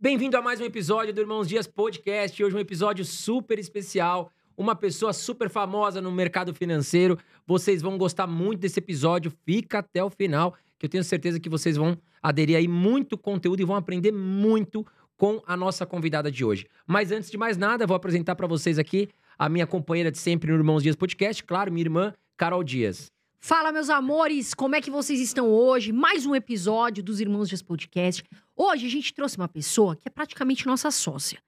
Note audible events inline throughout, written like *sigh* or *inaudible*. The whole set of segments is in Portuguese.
Bem-vindo a mais um episódio do Irmãos Dias Podcast. Hoje um episódio super especial. Uma pessoa super famosa no mercado financeiro. Vocês vão gostar muito desse episódio. Fica até o final, que eu tenho certeza que vocês vão aderir aí muito conteúdo e vão aprender muito com a nossa convidada de hoje. Mas antes de mais nada, vou apresentar para vocês aqui a minha companheira de sempre no Irmãos Dias Podcast, claro, minha irmã Carol Dias. Fala, meus amores, como é que vocês estão hoje? Mais um episódio dos Irmãos Dias Podcast. Hoje a gente trouxe uma pessoa que é praticamente nossa sócia.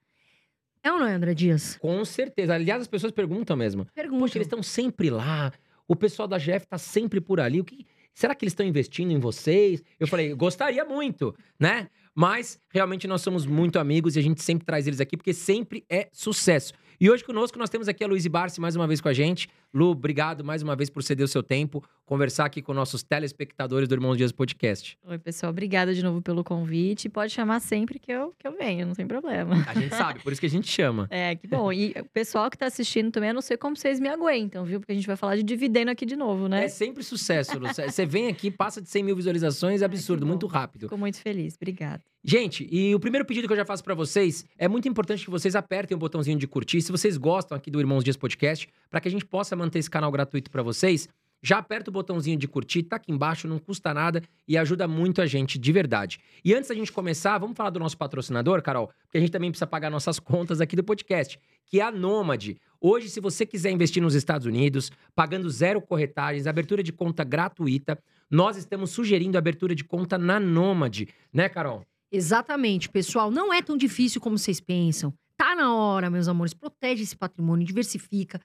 É ou não é, André Dias? Com certeza. Aliás, as pessoas perguntam mesmo. Pergunta. Poxa, eles estão sempre lá. O pessoal da GF tá sempre por ali. O que será que eles estão investindo em vocês? Eu falei, *laughs* gostaria muito, né? Mas realmente nós somos muito amigos e a gente sempre traz eles aqui porque sempre é sucesso. E hoje conosco nós temos aqui a Luiz Barsi mais uma vez com a gente. Lu, obrigado mais uma vez por ceder o seu tempo, conversar aqui com nossos telespectadores do Irmãos Dias Podcast. Oi, pessoal, obrigada de novo pelo convite. Pode chamar sempre que eu, que eu venho, não tem problema. A gente sabe, por isso que a gente chama. É, que bom. E o pessoal que tá assistindo também, eu não sei como vocês me aguentam, viu? Porque a gente vai falar de dividendo aqui de novo, né? É sempre sucesso, Lu. Você vem aqui, passa de 100 mil visualizações, é absurdo, bom. muito rápido. Fico muito feliz, obrigada. Gente, e o primeiro pedido que eu já faço pra vocês é muito importante que vocês apertem o botãozinho de curtir. Se vocês gostam aqui do Irmãos Dias Podcast, para que a gente possa manter esse canal gratuito pra vocês, já aperta o botãozinho de curtir, tá aqui embaixo, não custa nada e ajuda muito a gente de verdade. E antes da gente começar, vamos falar do nosso patrocinador, Carol, porque a gente também precisa pagar nossas *laughs* contas aqui do podcast, que é a Nômade. Hoje, se você quiser investir nos Estados Unidos, pagando zero corretagens, abertura de conta gratuita, nós estamos sugerindo abertura de conta na Nômade, né, Carol? Exatamente, pessoal. Não é tão difícil como vocês pensam. Tá na hora, meus amores. Protege esse patrimônio, diversifica.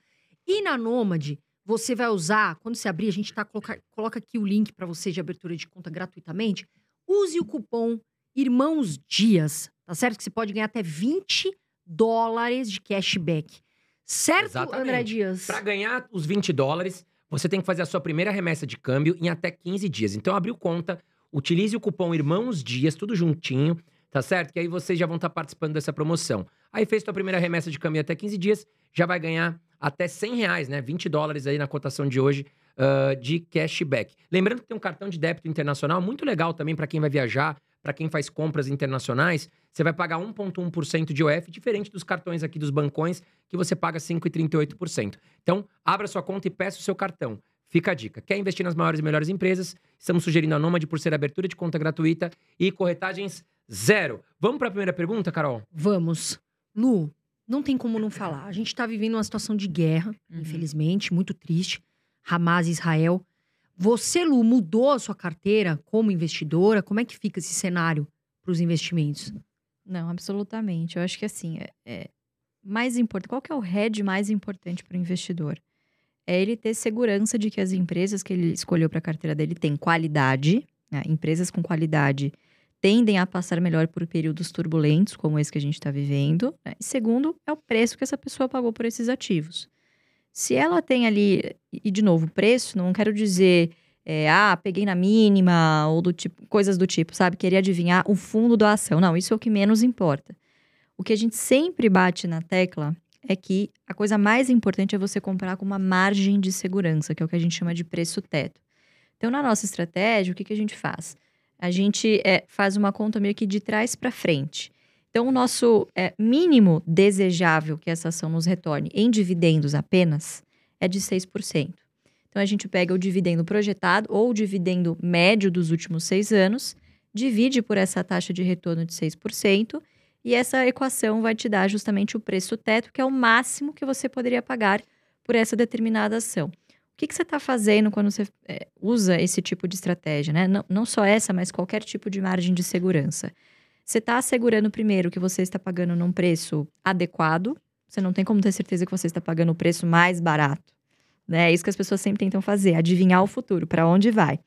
E na Nômade, você vai usar, quando você abrir, a gente tá coloca, coloca aqui o link para você de abertura de conta gratuitamente. Use o cupom Irmãos Dias, tá certo? Que você pode ganhar até 20 dólares de cashback. Certo, Exatamente. André Dias? Para ganhar os 20 dólares, você tem que fazer a sua primeira remessa de câmbio em até 15 dias. Então, abriu conta, utilize o cupom Irmãos Dias, tudo juntinho, tá certo? Que aí vocês já vão estar participando dessa promoção. Aí fez sua primeira remessa de câmbio em até 15 dias, já vai ganhar até 100 reais, né? 20 dólares aí na cotação de hoje uh, de cashback. Lembrando que tem um cartão de débito internacional muito legal também para quem vai viajar, para quem faz compras internacionais. Você vai pagar 1,1% de OF, diferente dos cartões aqui dos bancões, que você paga 5,38%. Então, abra sua conta e peça o seu cartão. Fica a dica. Quer investir nas maiores e melhores empresas? Estamos sugerindo a Nômade por ser abertura de conta gratuita e corretagens zero. Vamos para a primeira pergunta, Carol? Vamos. Lu, não tem como não falar. A gente tá vivendo uma situação de guerra, Uhum. infelizmente, muito triste. Hamas e Israel. Você, Lu, mudou a sua carteira como investidora? Como é que fica esse cenário para os investimentos? Não, absolutamente. Eu acho que assim, é, é mais importante. Qual que é o head mais importante para o investidor? É ele ter segurança de que as empresas que ele escolheu para a carteira dele têm qualidade. né? Empresas com qualidade tendem a passar melhor por períodos turbulentos, como esse que a gente está vivendo. né? E segundo, é o preço que essa pessoa pagou por esses ativos. Se ela tem ali, e de novo, preço, não quero dizer, é, ah, peguei na mínima, ou do tipo, coisas do tipo, sabe? Querer adivinhar o fundo da ação. Não, isso é o que menos importa. O que a gente sempre bate na tecla é que a coisa mais importante é você comprar com uma margem de segurança, que é o que a gente chama de preço teto. Então, na nossa estratégia, o que, que a gente faz? A gente é, faz uma conta meio que de trás para frente. Então, o nosso é, mínimo desejável que essa ação nos retorne em dividendos apenas é de 6%. Então, a gente pega o dividendo projetado ou o dividendo médio dos últimos seis anos, divide por essa taxa de retorno de 6%, e essa equação vai te dar justamente o preço teto, que é o máximo que você poderia pagar por essa determinada ação. O que, que você está fazendo quando você é, usa esse tipo de estratégia? Né? Não, não só essa, mas qualquer tipo de margem de segurança. Você está assegurando primeiro que você está pagando num preço adequado. Você não tem como ter certeza que você está pagando o preço mais barato. Né? É isso que as pessoas sempre tentam fazer, adivinhar o futuro, para onde vai.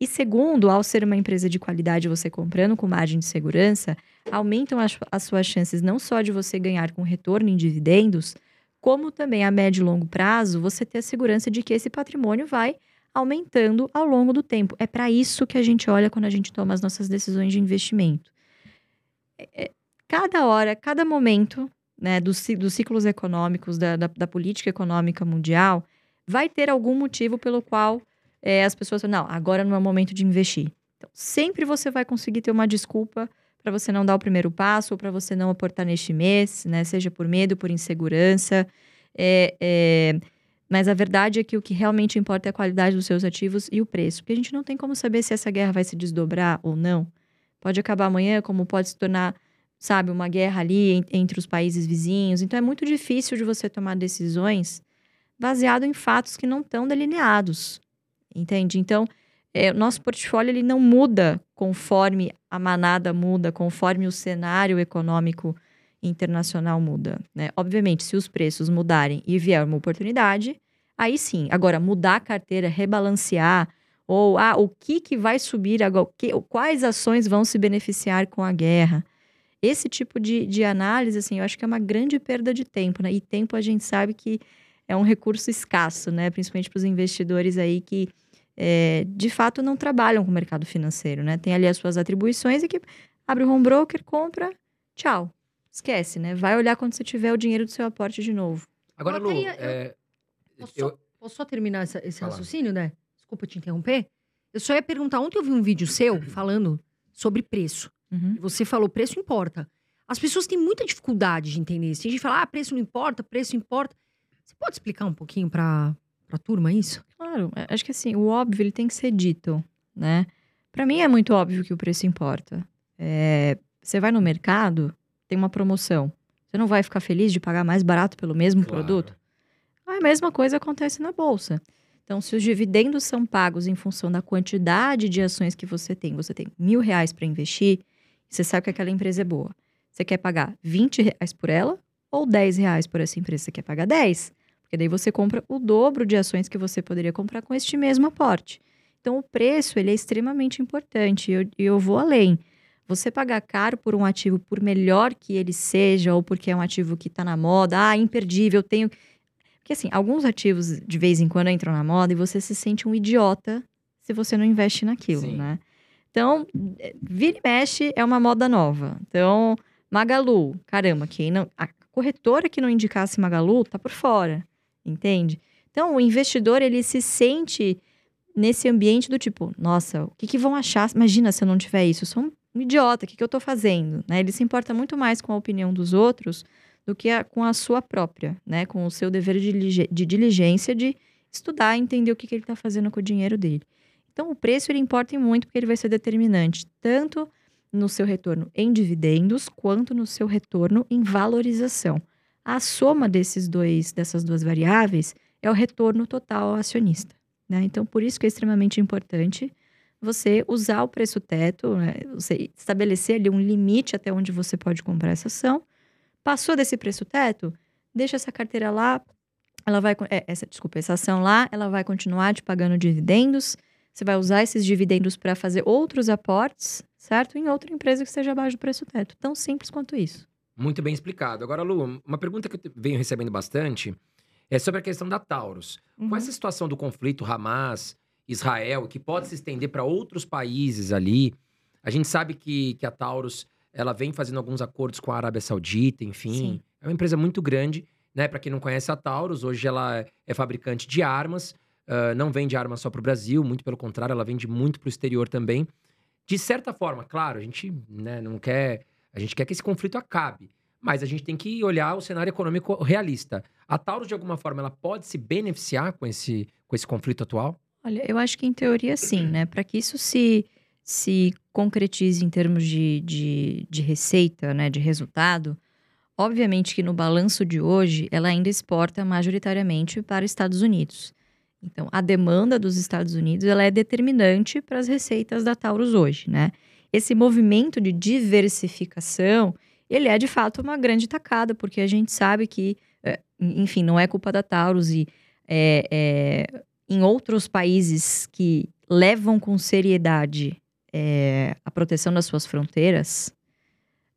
E segundo, ao ser uma empresa de qualidade, você comprando com margem de segurança, aumentam as, as suas chances não só de você ganhar com retorno em dividendos, como também a médio e longo prazo, você ter a segurança de que esse patrimônio vai aumentando ao longo do tempo. É para isso que a gente olha quando a gente toma as nossas decisões de investimento. É, é, cada hora, cada momento né, dos, dos ciclos econômicos, da, da, da, política econômica mundial, vai ter algum motivo pelo qual é, as pessoas falam, não, agora não é o momento de investir. Então, sempre você vai conseguir ter uma desculpa para você não dar o primeiro passo ou para você não aportar neste mês, né? Seja por medo, por insegurança. É, é... Mas a verdade é que o que realmente importa é a qualidade dos seus ativos e o preço. Porque a gente não tem como saber se essa guerra vai se desdobrar ou não. Pode acabar amanhã, como pode se tornar, sabe, uma guerra ali entre os países vizinhos. Então é muito difícil de você tomar decisões baseado em fatos que não estão delineados. Entende? Então, é, o nosso portfólio ele não muda conforme a manada muda, conforme o cenário econômico internacional muda. Né? Obviamente, se os preços mudarem e vier uma oportunidade, aí sim. Agora, mudar a carteira, rebalancear, ou ah, o que, que vai subir agora, que, quais ações vão se beneficiar com a guerra. Esse tipo de, de análise, assim, eu acho que é uma grande perda de tempo, né? E tempo a gente sabe que é um recurso escasso, né? Principalmente para os investidores aí que é, de fato não trabalham com o mercado financeiro, né? Tem ali as suas atribuições e que abre o home broker, compra, tchau. Esquece, né? Vai olhar quando você tiver o dinheiro do seu aporte de novo. Agora, Lu, ia- é, Posso, eu- só, posso só terminar essa- esse Fala. raciocínio, né? Desculpa te interromper. Eu só ia perguntar, ontem eu vi um vídeo seu *clears throat* falando sobre preço. Uhum. Você falou, preço importa. As pessoas têm muita dificuldade de entender isso. Tem gente que fala, ah, preço não importa, preço importa. Você pode explicar um pouquinho pra, pra turma isso? Claro, é- acho que assim, o óbvio ele tem que ser dito, né? Para mim é muito óbvio que o preço importa. É, você vai no mercado, tem uma promoção. Você não vai ficar feliz de pagar mais barato pelo mesmo Claro. produto? A mesma coisa acontece na bolsa. Então, se os dividendos são pagos em função da quantidade de ações que você tem, você tem mil reais para investir, você sabe que aquela empresa é boa. Você quer pagar 20 reais por ela ou 10 reais por essa empresa? Você quer pagar 10? Porque daí você compra o dobro de ações que você poderia comprar com este mesmo aporte. Então, o preço ele é extremamente importante. E eu, eu vou além. Você pagar caro por um ativo, por melhor que ele seja, ou porque é um ativo que está na moda, ah, imperdível, tenho. Porque, assim, alguns ativos de vez em quando entram na moda e você se sente um idiota se você não investe naquilo, Sim. né? Então, eh, vira e mexe é uma moda nova. Então, Magalu, caramba, quem não. A corretora que não indicasse Magalu tá por fora, entende? Então, o investidor, ele se sente nesse ambiente do tipo, nossa, o que, que vão achar? Imagina se eu não tiver isso, eu sou um idiota, o que, que eu tô fazendo? Né? Ele se importa muito mais com a opinião dos outros do que a- com a sua própria, né? Com o seu dever de, de diligência de estudar entender o que, que ele está fazendo com o dinheiro dele. Então, o preço ele importa muito porque ele vai ser determinante, tanto no seu retorno em dividendos, quanto no seu retorno em valorização. A soma desses dois, dessas duas variáveis é o retorno total ao acionista. Né? Então, por isso que é extremamente importante você usar o preço teto, né? você estabelecer ali um limite até onde você pode comprar essa ação. Passou desse preço teto, deixa essa carteira lá, ela vai, é, essa, desculpa, essa ação lá, ela vai continuar te pagando dividendos. Você vai usar esses dividendos para fazer outros aportes, certo? Em outra empresa que esteja abaixo do preço teto. Tão simples quanto isso. Muito bem explicado. Agora, Lu, uma pergunta que eu venho recebendo bastante é sobre a questão da Taurus. Uhum. Com essa situação do conflito Hamas, Israel, que pode se estender para outros países ali, a gente sabe que, que a Taurus ela vem fazendo alguns acordos com a Arábia Saudita, enfim. Sim. É uma empresa muito grande, né? Para quem não conhece a Taurus, hoje ela é fabricante de armas, ah, não vende armas só para o Brasil, muito pelo contrário, ela vende muito para o exterior também. De certa forma, claro, a gente né, não quer. A gente quer que esse conflito acabe. Mas a gente tem que olhar o cenário econômico realista. A Taurus, de alguma forma, ela pode se beneficiar com esse, com esse conflito atual? Olha, eu acho que em teoria sim, né? Para que isso se, se concretize em termos de, de, de receita, né? De resultado, obviamente que no balanço de hoje, ela ainda exporta majoritariamente para Estados Unidos. Então, a demanda dos Estados Unidos, ela é determinante para as receitas da Taurus hoje, né? Esse movimento de diversificação, ele é de fato uma grande tacada, porque a gente sabe que, eh, enfim, não é culpa da Taurus e é, é, em outros países que levam com seriedade é, a proteção das suas fronteiras,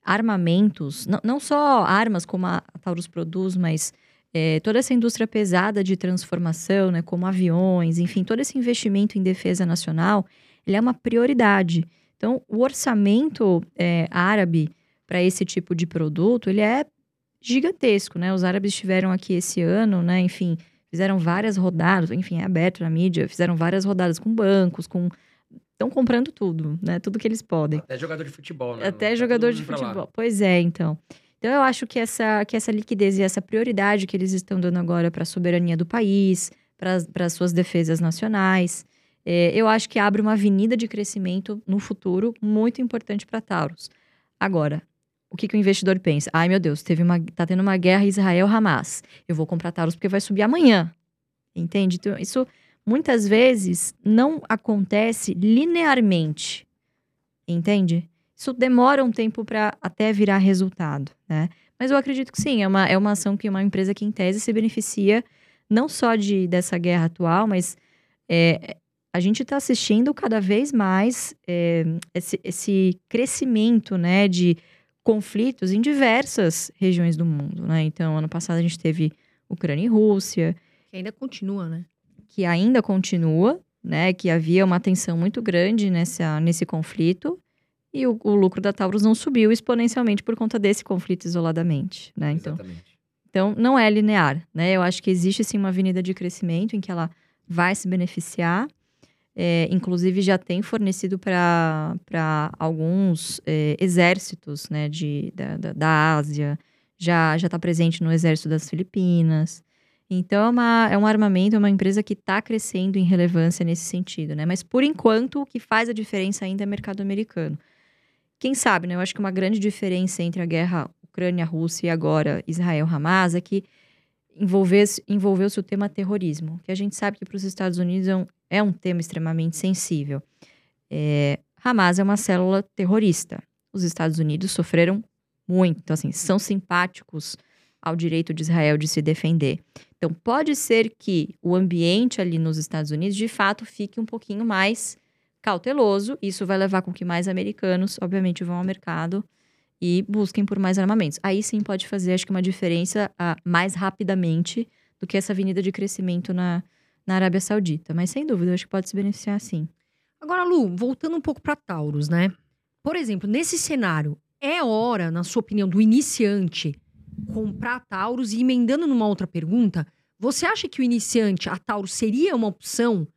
armamentos, não, não só armas como a Taurus produz, mas é, toda essa indústria pesada de transformação, né, como aviões, enfim, todo esse investimento em defesa nacional, ele é uma prioridade. Então, o orçamento é, árabe para esse tipo de produto, ele é gigantesco, né? Os árabes estiveram aqui esse ano, né? Enfim, fizeram várias rodadas, enfim, é aberto na mídia, fizeram várias rodadas com bancos, com estão comprando tudo, né? Tudo que eles podem. Até jogador de futebol, né? Até Tá jogador de futebol. Pois é, então. Então eu acho que essa, que essa liquidez e essa prioridade que eles estão dando agora para a soberania do país, para as suas defesas nacionais, é, eu acho que abre uma avenida de crescimento no futuro muito importante para Taurus. Agora, o que, que o investidor pensa? Ai, meu Deus, teve uma, tá tendo uma guerra Israel-Hamas. Eu vou comprar Taurus porque vai subir amanhã. Entende? Então, isso muitas vezes não acontece linearmente. Entende? Isso demora um tempo para até virar resultado, né? Mas eu acredito que sim, é uma, é uma ação que uma empresa que, em tese, se beneficia não só de, dessa guerra atual, mas é, a gente está assistindo cada vez mais é, esse, esse crescimento né, de conflitos em diversas regiões do mundo. Né? Então, ano passado a gente teve Ucrânia e Rússia, Que ainda continua, né? que ainda continua, né? Que havia uma tensão muito grande nessa, nesse conflito. E o, o lucro da Taurus não subiu exponencialmente por conta desse conflito isoladamente, né? Então, Exatamente. então não é linear, né? Eu acho que existe sim uma avenida de crescimento em que ela vai se beneficiar. É, inclusive já tem fornecido para alguns é, exércitos né, de, da, da, da Ásia, já está presente no exército das Filipinas. Então é, uma, é um armamento, é uma empresa que está crescendo em relevância nesse sentido, né? Mas por enquanto o que faz a diferença ainda é o mercado americano. Quem sabe, né? Eu acho que uma grande diferença entre a guerra Ucrânia-Rússia e agora Israel-Hamas é que envolveu-se envolveu o tema terrorismo, que a gente sabe que para os Estados Unidos é um, é um tema extremamente sensível. É, Hamas é uma célula terrorista. Os Estados Unidos sofreram muito, então, assim, são simpáticos ao direito de Israel de se defender. Então, pode ser que o ambiente ali nos Estados Unidos, de fato, fique um pouquinho mais cauteloso. Isso vai levar com que mais americanos, obviamente, vão ao mercado e busquem por mais armamentos. Aí sim pode fazer, acho que, uma diferença ah, mais rapidamente do que essa avenida de crescimento na, na Arábia Saudita. Mas, sem dúvida, acho que pode se beneficiar sim. Agora, Lu, voltando um pouco para Taurus, né? Por exemplo, nesse cenário, é hora, na sua opinião, do iniciante comprar Taurus e emendando numa outra pergunta, você acha que o iniciante, a Taurus, seria uma opção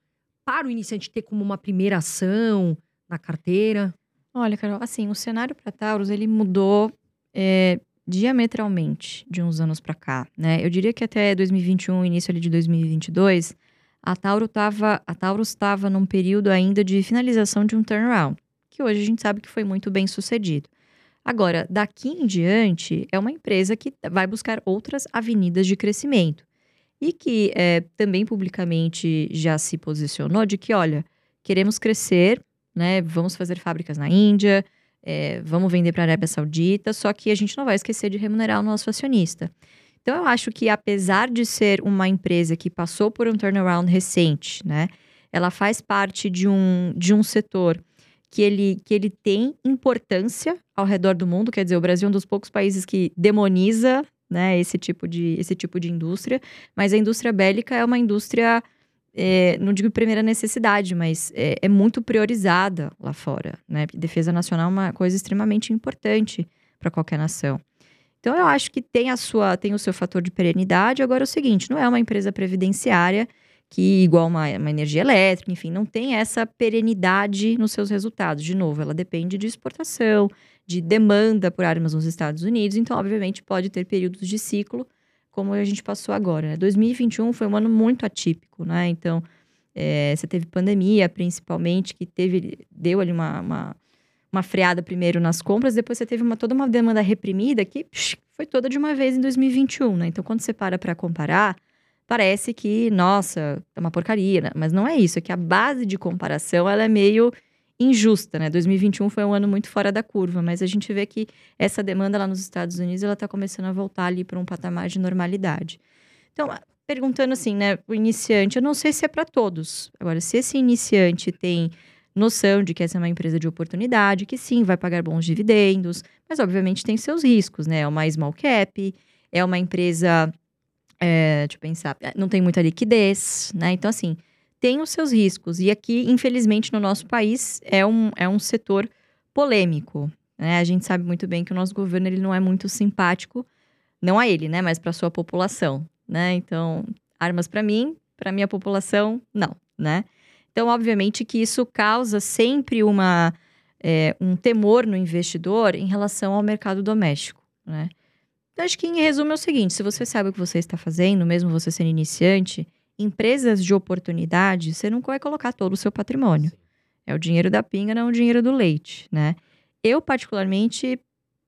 para o iniciante ter como uma primeira ação na carteira? Olha, Carol, assim, o cenário para Taurus, ele mudou é, diametralmente de uns anos para cá, né? Eu diria que até 2021, início ali de 2022, a, Tauro tava, a Taurus estava num período ainda de finalização de um turnaround, que hoje a gente sabe que foi muito bem sucedido. Agora, daqui em diante, é uma empresa que vai buscar outras avenidas de crescimento. E que é, também publicamente já se posicionou de que, olha, queremos crescer, né? Vamos fazer fábricas na Índia, é, vamos vender para a Arábia Saudita, só que a gente não vai esquecer de remunerar o nosso acionista. Então, eu acho que, apesar de ser uma empresa que passou por um turnaround recente, né? Ela faz parte de um, de um setor que ele, que ele tem importância ao redor do mundo. Quer dizer, o Brasil é um dos poucos países que demoniza né, esse, tipo de, esse tipo de indústria. Mas a indústria bélica é uma indústria, é, não digo primeira necessidade, mas é, é muito priorizada lá fora. Né? Defesa nacional é uma coisa extremamente importante para qualquer nação. Então, eu acho que tem, a sua, tem o seu fator de perenidade. Agora, é o seguinte, não é uma empresa previdenciária que, igual uma, uma energia elétrica, enfim, não tem essa perenidade nos seus resultados. De novo, ela depende de exportação, de demanda por armas nos Estados Unidos, então, obviamente, pode ter períodos de ciclo, como a gente passou agora. Né? 2021 foi um ano muito atípico, né? Então, é, você teve pandemia, principalmente, que teve, deu ali uma, uma, uma freada primeiro nas compras, depois você teve uma, toda uma demanda reprimida que psh, foi toda de uma vez em 2021, né? Então, quando você para para comparar, parece que, nossa, é uma porcaria, né? mas não é isso, é que a base de comparação ela é meio injusta, né? 2021 foi um ano muito fora da curva, mas a gente vê que essa demanda lá nos Estados Unidos ela está começando a voltar ali para um patamar de normalidade. Então, perguntando assim, né, o iniciante, eu não sei se é para todos. Agora, se esse iniciante tem noção de que essa é uma empresa de oportunidade, que sim, vai pagar bons dividendos, mas obviamente tem seus riscos, né? É uma small cap, é uma empresa é, deixa eu pensar, não tem muita liquidez, né? Então, assim, tem os seus riscos. E aqui, infelizmente, no nosso país, é um, é um setor polêmico. Né? A gente sabe muito bem que o nosso governo ele não é muito simpático, não a ele, né? Mas para sua população, né? Então, armas para mim, para minha população, não, né? Então, obviamente que isso causa sempre uma, é, um temor no investidor em relação ao mercado doméstico, né? Então, acho que em resumo é o seguinte: se você sabe o que você está fazendo, mesmo você sendo iniciante, empresas de oportunidade, você não vai colocar todo o seu patrimônio. É o dinheiro da pinga, não o dinheiro do leite, né? Eu, particularmente,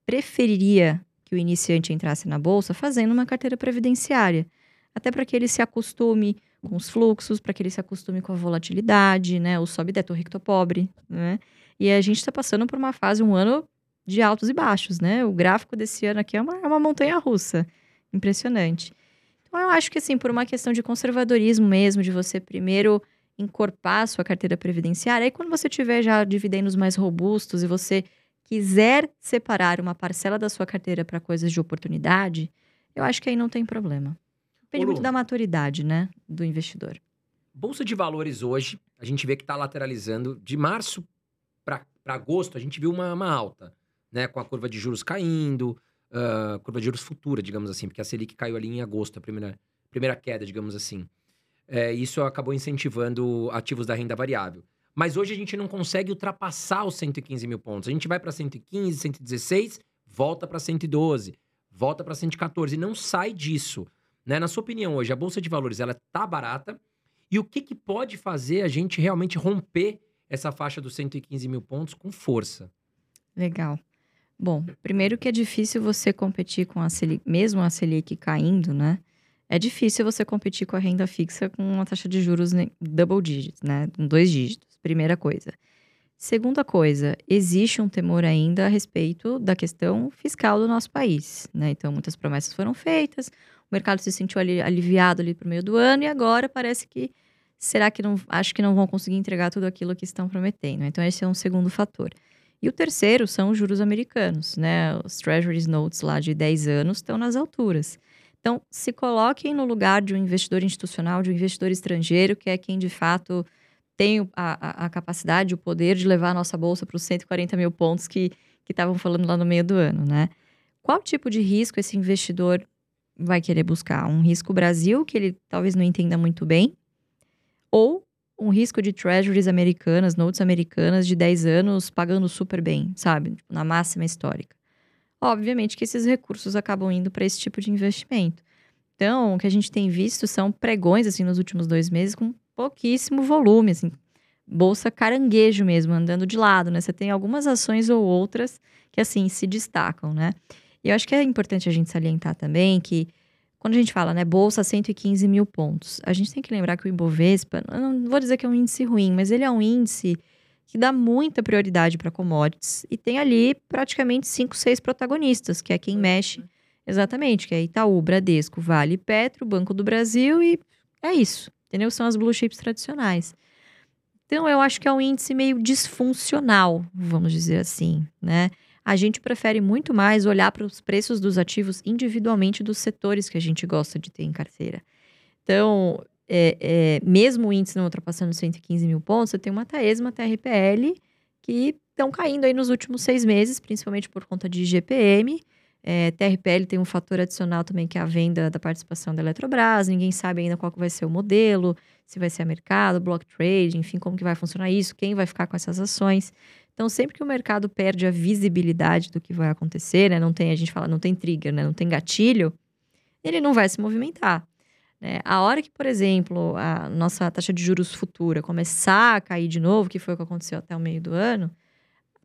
preferiria que o iniciante entrasse na bolsa fazendo uma carteira previdenciária. Até para que ele se acostume com os fluxos, para que ele se acostume com a volatilidade, né? O sobe e tô rico, tô pobre, né? E a gente está passando por uma fase, um ano de altos e baixos, né? O gráfico desse ano aqui é uma, é uma montanha russa. Impressionante. Então, eu acho que, assim, por uma questão de conservadorismo mesmo, de você primeiro encorpar a sua carteira previdenciária, aí quando você tiver já dividendos mais robustos e você quiser separar uma parcela da sua carteira para coisas de oportunidade, eu acho que aí não tem problema. Depende muito da maturidade, né, do investidor. Bolsa de valores hoje, a gente vê que está lateralizando. De março para agosto, a gente viu uma, uma, alta, né? Com a curva de juros caindo, uh, curva de juros futura, digamos assim, porque a Selic caiu ali em agosto, a primeira, primeira queda, digamos assim. É, isso acabou incentivando ativos da renda variável. Mas hoje a gente não consegue ultrapassar os 115 mil pontos. A gente vai para 115, 116, volta para 112, volta para 114 e não sai disso. Né? Na sua opinião, hoje, a Bolsa de Valores ela tá barata? E o que, que pode fazer a gente realmente romper essa faixa dos 115 mil pontos com força? Legal. Bom, primeiro que é difícil você competir com a Selic, mesmo a Selic caindo, né? É difícil você competir com a renda fixa com uma taxa de juros double digits, né? Dois dígitos, primeira coisa. Segunda coisa, existe um temor ainda a respeito da questão fiscal do nosso país, né? Então, muitas promessas foram feitas, o mercado se sentiu ali, aliviado ali para o meio do ano e agora parece que será que não acho que não vão conseguir entregar tudo aquilo que estão prometendo. Então esse é um segundo fator. E o terceiro são os juros americanos, né? Os Treasury Notes lá de 10 anos estão nas alturas. Então, se coloquem no lugar de um investidor institucional, de um investidor estrangeiro, que é quem de fato tem a, a, a capacidade, o poder de levar a nossa bolsa para os 140 mil pontos que estavam falando lá no meio do ano, né? Qual tipo de risco esse investidor vai querer buscar um risco Brasil, que ele talvez não entenda muito bem, ou um risco de treasuries americanas, notes americanas de 10 anos pagando super bem, sabe? Tipo, na máxima histórica. Obviamente que esses recursos acabam indo para esse tipo de investimento. Então, o que a gente tem visto são pregões, assim, nos últimos dois meses com pouquíssimo volume, assim, bolsa caranguejo mesmo, andando de lado, né? Você tem algumas ações ou outras que, assim, se destacam, né? E eu acho que é importante a gente salientar também que quando a gente fala, né, bolsa 115 mil pontos, a gente tem que lembrar que o Ibovespa, não vou dizer que é um índice ruim, mas ele é um índice que dá muita prioridade para commodities e tem ali praticamente cinco, seis protagonistas, que é quem mexe exatamente, que é Itaú, Bradesco, Vale, Petro, Banco do Brasil e é isso, entendeu? São as blue chips tradicionais. Então eu acho que é um índice meio disfuncional, vamos dizer assim, né? A gente prefere muito mais olhar para os preços dos ativos individualmente dos setores que a gente gosta de ter em carteira. Então, é, é, mesmo o índice não ultrapassando 115 mil pontos, você tem uma Taesa, uma TRPL que estão caindo aí nos últimos seis meses, principalmente por conta de GPM. É, TRPL tem um fator adicional também, que é a venda da participação da Eletrobras. Ninguém sabe ainda qual vai ser o modelo, se vai ser a mercado, block trade, enfim, como que vai funcionar isso, quem vai ficar com essas ações. Então, sempre que o mercado perde a visibilidade do que vai acontecer, né? Não tem, a gente fala, não tem trigger, né? Não tem gatilho, ele não vai se movimentar. Né? A hora que, por exemplo, a nossa taxa de juros futura começar a cair de novo, que foi o que aconteceu até o meio do ano,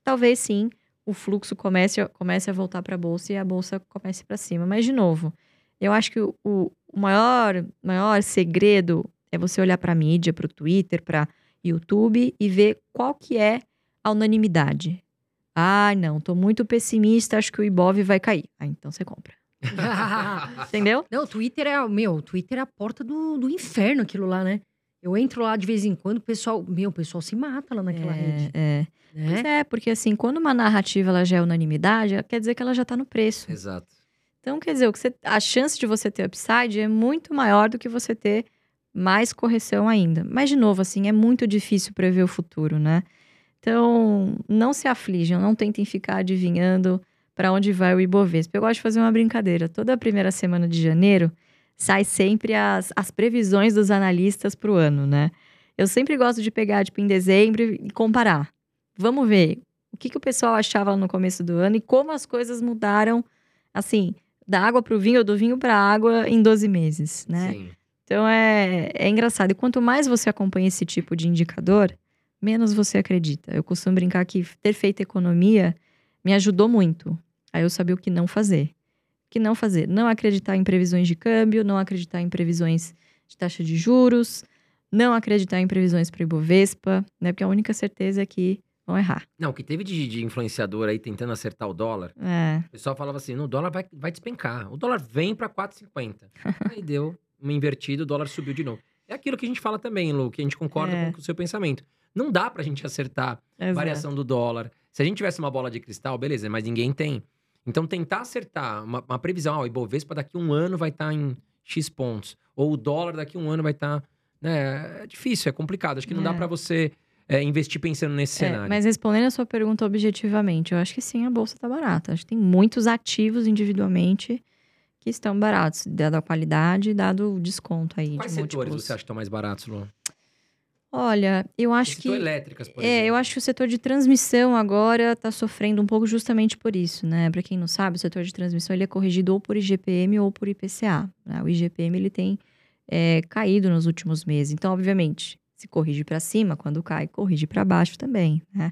talvez sim o fluxo comece, comece a voltar para a bolsa e a bolsa comece para cima. Mas, de novo, eu acho que o, o maior, maior segredo é você olhar para a mídia, para o Twitter, para YouTube e ver qual que é a unanimidade. Ah, não, tô muito pessimista, acho que o Ibov vai cair. Ah, então você compra. *laughs* Entendeu? Não, o Twitter é, meu, o Twitter é a porta do, do inferno aquilo lá, né? Eu entro lá de vez em quando, o pessoal, meu, o pessoal se mata lá naquela é, rede. É. Né? Pois é, porque assim, quando uma narrativa ela já é unanimidade, quer dizer que ela já tá no preço. Exato. Então, quer dizer, o que você, a chance de você ter upside é muito maior do que você ter mais correção ainda. Mas, de novo, assim, é muito difícil prever o futuro, né? Então, não se aflijam, não tentem ficar adivinhando para onde vai o Ibovespa. Eu gosto de fazer uma brincadeira. Toda a primeira semana de janeiro sai sempre as, as previsões dos analistas para o ano, né? Eu sempre gosto de pegar, tipo, em dezembro e comparar. Vamos ver o que, que o pessoal achava no começo do ano e como as coisas mudaram, assim, da água para o vinho ou do vinho para a água em 12 meses, né? Sim. Então é, é engraçado. E quanto mais você acompanha esse tipo de indicador, menos você acredita. Eu costumo brincar que ter feito economia me ajudou muito. Aí eu sabia o que não fazer. O que não fazer? Não acreditar em previsões de câmbio, não acreditar em previsões de taxa de juros, não acreditar em previsões para o Ibovespa, né? Porque a única certeza é que vão errar. Não, o que teve de, de influenciador aí tentando acertar o dólar, É, o pessoal falava assim, no dólar vai, vai despencar. O dólar vem pra 4,50. *laughs* aí deu uma invertida, o dólar subiu de novo. É aquilo que a gente fala também, Lu, que a gente concorda É. com o seu pensamento. Não dá pra gente acertar exato. variação do dólar. Se a gente tivesse uma bola de cristal, beleza, mas ninguém tem. Então, tentar acertar uma, uma previsão, ó, o Ibovespa daqui um ano vai estar em X pontos, ou o dólar daqui um ano vai estar. né, é difícil, é complicado. Acho que não dá É. pra você é, investir pensando nesse É, cenário. mas respondendo a sua pergunta objetivamente, eu acho que sim, a bolsa tá barata. Acho que tem muitos ativos individualmente que estão baratos, dado a qualidade e dado o desconto aí Quais de setores múltiplos. você acha que estão mais baratos, Lu? Olha, eu acho Você que citou elétricas, por É, exemplo. eu acho que o setor de transmissão agora está sofrendo um pouco justamente por isso, né? Para quem não sabe, o setor de transmissão ele é corrigido ou por IGPM ou por IPCA. né? O IGPM ele tem é, caído nos últimos meses. Então, obviamente, se corrige para cima, quando cai, corrige para baixo também, né?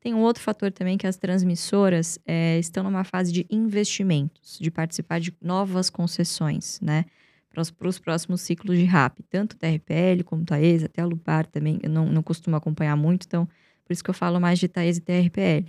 Tem um outro fator também que as transmissoras é, estão numa fase de investimentos, de participar de novas concessões, né? Para os próximos ciclos de RAP, tanto TRPL como Taesa, até a Lupar também, eu não, não costumo acompanhar muito, então por isso que eu falo mais de Taesa e TRPL.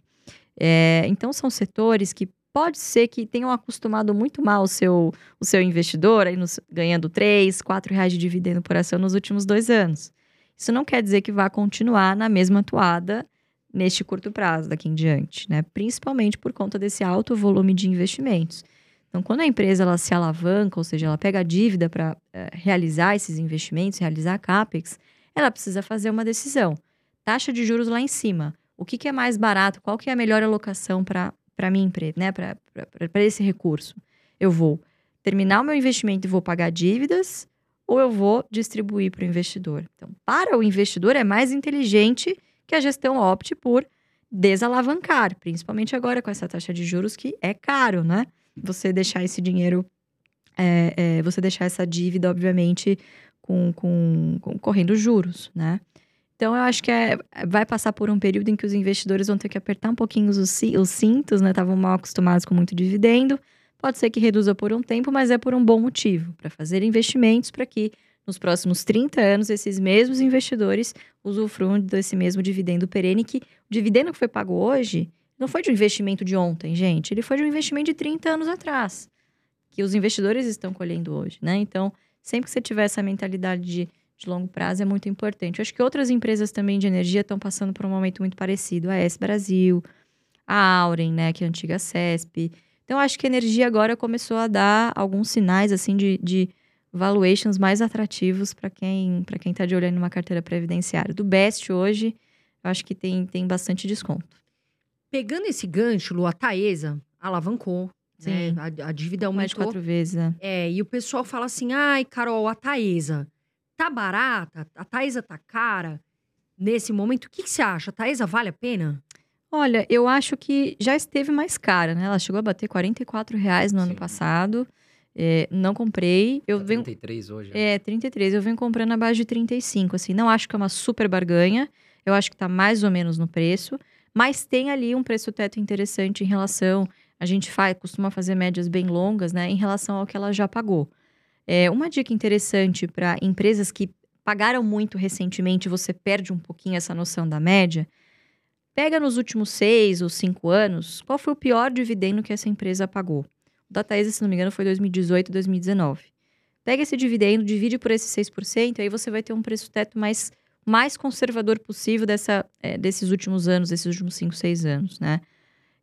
É, então são setores que pode ser que tenham acostumado muito mal o seu, o seu investidor, aí nos- ganhando 3, 4 reais de dividendo por ação nos últimos dois anos. Isso não quer dizer que vá continuar na mesma toada neste curto prazo, daqui em diante, né? Principalmente por conta desse alto volume de investimentos. Então, quando a empresa ela se alavanca, ou seja, ela pega a dívida para realizar esses investimentos, realizar a CAPEX, ela precisa fazer uma decisão. Taxa de juros lá em cima. O que, que é mais barato? Qual que é a melhor alocação para minha empresa, né? Para esse recurso? Eu vou terminar o meu investimento e vou pagar dívidas ou eu vou distribuir para o investidor? Então, para o investidor é mais inteligente que a gestão opte por desalavancar, principalmente agora com essa taxa de juros que é caro, né? Você deixar esse dinheiro, é, é, você deixar essa dívida, obviamente, com, com, com correndo juros, né? Então, eu acho que é, vai passar por um período em que os investidores vão ter que apertar um pouquinho os, os cintos, né? Estavam mal acostumados com muito dividendo. Pode ser que reduza por um tempo, mas é por um bom motivo para fazer investimentos para que nos próximos 30 anos esses mesmos investidores usufruam desse mesmo dividendo perene, que o dividendo que foi pago hoje não foi de um investimento de ontem, gente. Ele foi de um investimento de 30 anos atrás, que os investidores estão colhendo hoje, né? Então, sempre que você tiver essa mentalidade de, de longo prazo, é muito importante. Eu acho que outras empresas também de energia estão passando por um momento muito parecido. A S Brasil, a Auren, né, que é a antiga CESP. Então, acho que a energia agora começou a dar alguns sinais, assim, de, de valuations mais atrativos para quem para quem está de olho aí numa carteira previdenciária. Do Best hoje, eu acho que tem, tem bastante desconto. Pegando esse gancho, Lu, a Taesa alavancou, né? Sim. A, a dívida Mais de aumentou. quatro vezes, né? É, e o pessoal fala assim: ai, Carol, a Taesa tá barata? A Taesa tá cara? Nesse momento, o que, que você acha? A Taesa vale a pena? Olha, eu acho que já esteve mais cara, né? Ela chegou a bater 44 reais no ano Sim. passado. É, não comprei. Eu Tá venho 33 hoje. É, 33. Eu venho comprando abaixo de 35. Assim, não acho que é uma super barganha. Eu acho que tá mais ou menos no preço. Mas tem ali um preço teto interessante em relação. A gente faz, costuma fazer médias bem longas, né? Em relação ao que ela já pagou. É, uma dica interessante para empresas que pagaram muito recentemente, você perde um pouquinho essa noção da média. Pega nos últimos seis ou cinco anos, qual foi o pior dividendo que essa empresa pagou? Da Taesa, se não me engano, foi 2018, 2019. Pega esse dividendo, divide por esses 6%, aí você vai ter um preço teto mais, mais conservador possível dessa, é, desses últimos anos, desses últimos 5, 6 anos, né?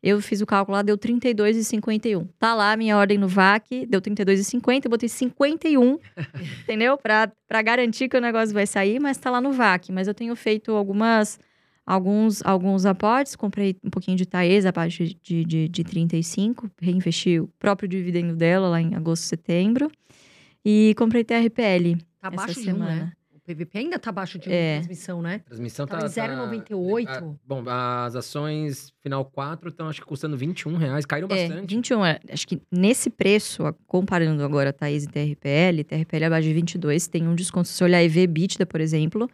Eu fiz o cálculo lá, deu 32,51. Tá lá a minha ordem no VAC, deu 32,50, eu botei 51, *laughs* entendeu? Pra, pra garantir que o negócio vai sair, mas tá lá no VAC. Mas eu tenho feito algumas, alguns, alguns aportes, comprei um pouquinho de Taesa, abaixo de, de, de 35, reinvesti o próprio dividendo dela lá em agosto, setembro. E comprei TRPL Tá essa abaixo de um, né? O PVP ainda tá abaixo de É. transmissão, né? Transmissão tá. em 0,98. tá- bom, as ações final 4 estão, acho que custando 21 reais. Caíram É, bastante. 21. é, acho que nesse preço, comparando agora Thaís e TRPL, TRPL abaixo de 22 tem um desconto. Se você olhar EV EBITDA, por exemplo,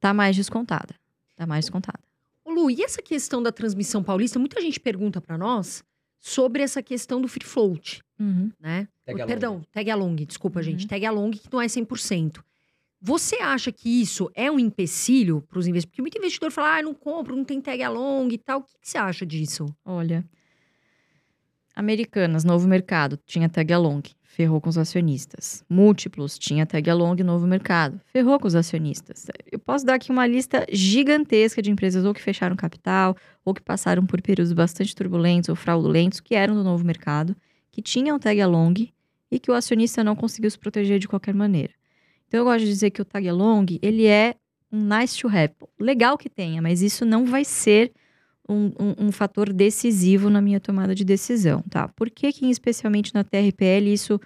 tá mais descontada. Tá mais descontada. Ô, Lu, e essa questão da transmissão paulista? Muita gente pergunta pra nós sobre essa questão do free float, né? Tag. Perdão, tag along, desculpa, Uhum. gente. Tag along que não é 100%. Você acha que isso é um empecilho para os investidores? Porque muito investidor fala, ah, não compro, não tem tag along e tal. O que, que você acha disso? Olha. Americanas, novo mercado, tinha tag along, ferrou com os acionistas. Múltiplos, tinha tag along, novo mercado, ferrou com os acionistas. Eu posso dar aqui uma lista gigantesca de empresas ou que fecharam capital, ou que passaram por períodos bastante turbulentos ou fraudulentos, que eram do novo mercado, que tinham tag along e que o acionista não conseguiu se proteger de qualquer maneira. Então eu gosto de dizer que o tag along, ele é um nice to have. Legal que tenha, mas isso não vai ser um, um- um fator decisivo na minha tomada de decisão, tá? Por que que, especialmente na TRPL, isso,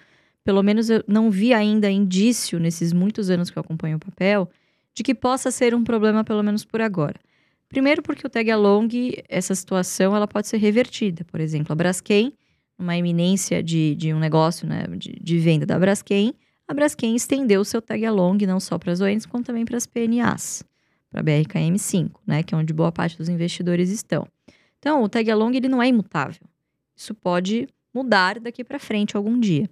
pelo menos eu não vi ainda indício, nesses muitos anos que eu acompanho o papel, de que possa ser um problema, pelo menos por agora. Primeiro porque o tag along, essa situação, ela pode ser revertida. Por exemplo, a Braskem, uma iminência de, de um negócio né, de, de venda da Braskem, a Braskem estendeu o seu tag along não só para as ONs, como também para as PNAs para a BRKM5, né, que é onde boa parte dos investidores estão. Então, o tag along ele não é imutável. Isso pode mudar daqui para frente algum dia.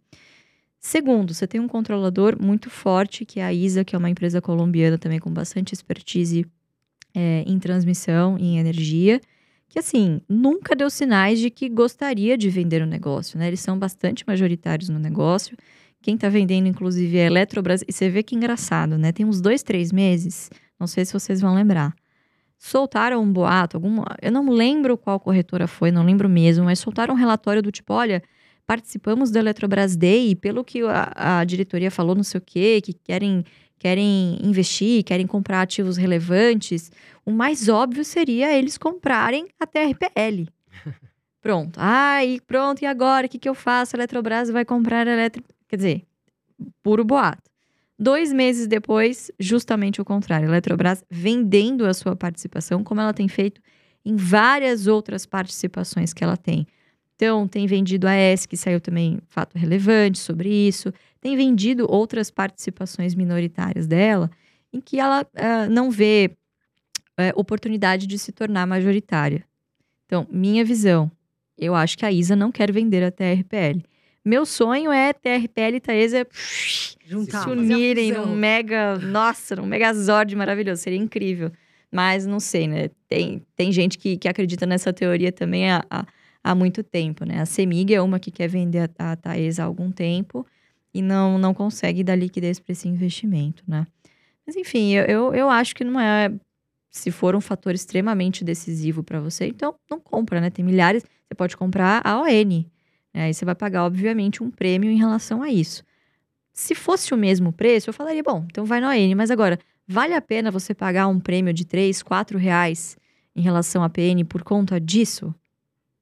Segundo, você tem um controlador muito forte, que é a ISA, que é uma empresa colombiana também com bastante expertise é, em transmissão, em energia, que assim, nunca deu sinais de que gostaria de vender o negócio, né? Eles são bastante majoritários no negócio. Quem está vendendo, inclusive, é a Eletrobras. E você vê que engraçado, né? Tem uns dois, três meses, não sei se vocês vão lembrar. Soltaram um boato, algum, eu não lembro qual corretora foi, não lembro mesmo, mas soltaram um relatório do tipo, olha, participamos do Eletrobras Day e pelo que a, a diretoria falou, não sei o quê, que querem, querem investir, querem comprar ativos relevantes, o mais óbvio seria eles comprarem a TRPL. *laughs* Pronto. Ah, e pronto, e agora? O que, que eu faço? A Eletrobras vai comprar a Eletro... Quer dizer, puro boato. Dois meses depois, justamente o contrário. A Eletrobras vendendo a sua participação, como ela tem feito em várias outras participações que ela tem. Então, tem vendido a ES, que saiu também fato relevante sobre isso. Tem vendido outras participações minoritárias dela, em que ela ah, não vê eh, oportunidade de se tornar majoritária. Então, minha visão, eu acho que a ISA não quer vender a TRPL. Meu sonho é TRPL e Taesa Juntar, Se unirem num mega, nossa, num megazord maravilhoso, seria incrível. Mas não sei, né? Tem, tem gente que, que acredita nessa teoria também há, há, há muito tempo, né? A Semig é uma que quer vender a, a Taesa há algum tempo e não, não consegue dar liquidez para esse investimento, né? Mas enfim, eu, eu, eu acho que não é. Se for um fator extremamente decisivo para você, então não compra, né? Tem milhares. Você pode comprar a ON. Né? Aí você vai pagar, obviamente, um prêmio em relação a isso. Se fosse o mesmo preço, eu falaria, bom, então vai na ON. Mas agora, vale a pena você pagar um prêmio de 3, 4 reais em relação à PN por conta disso?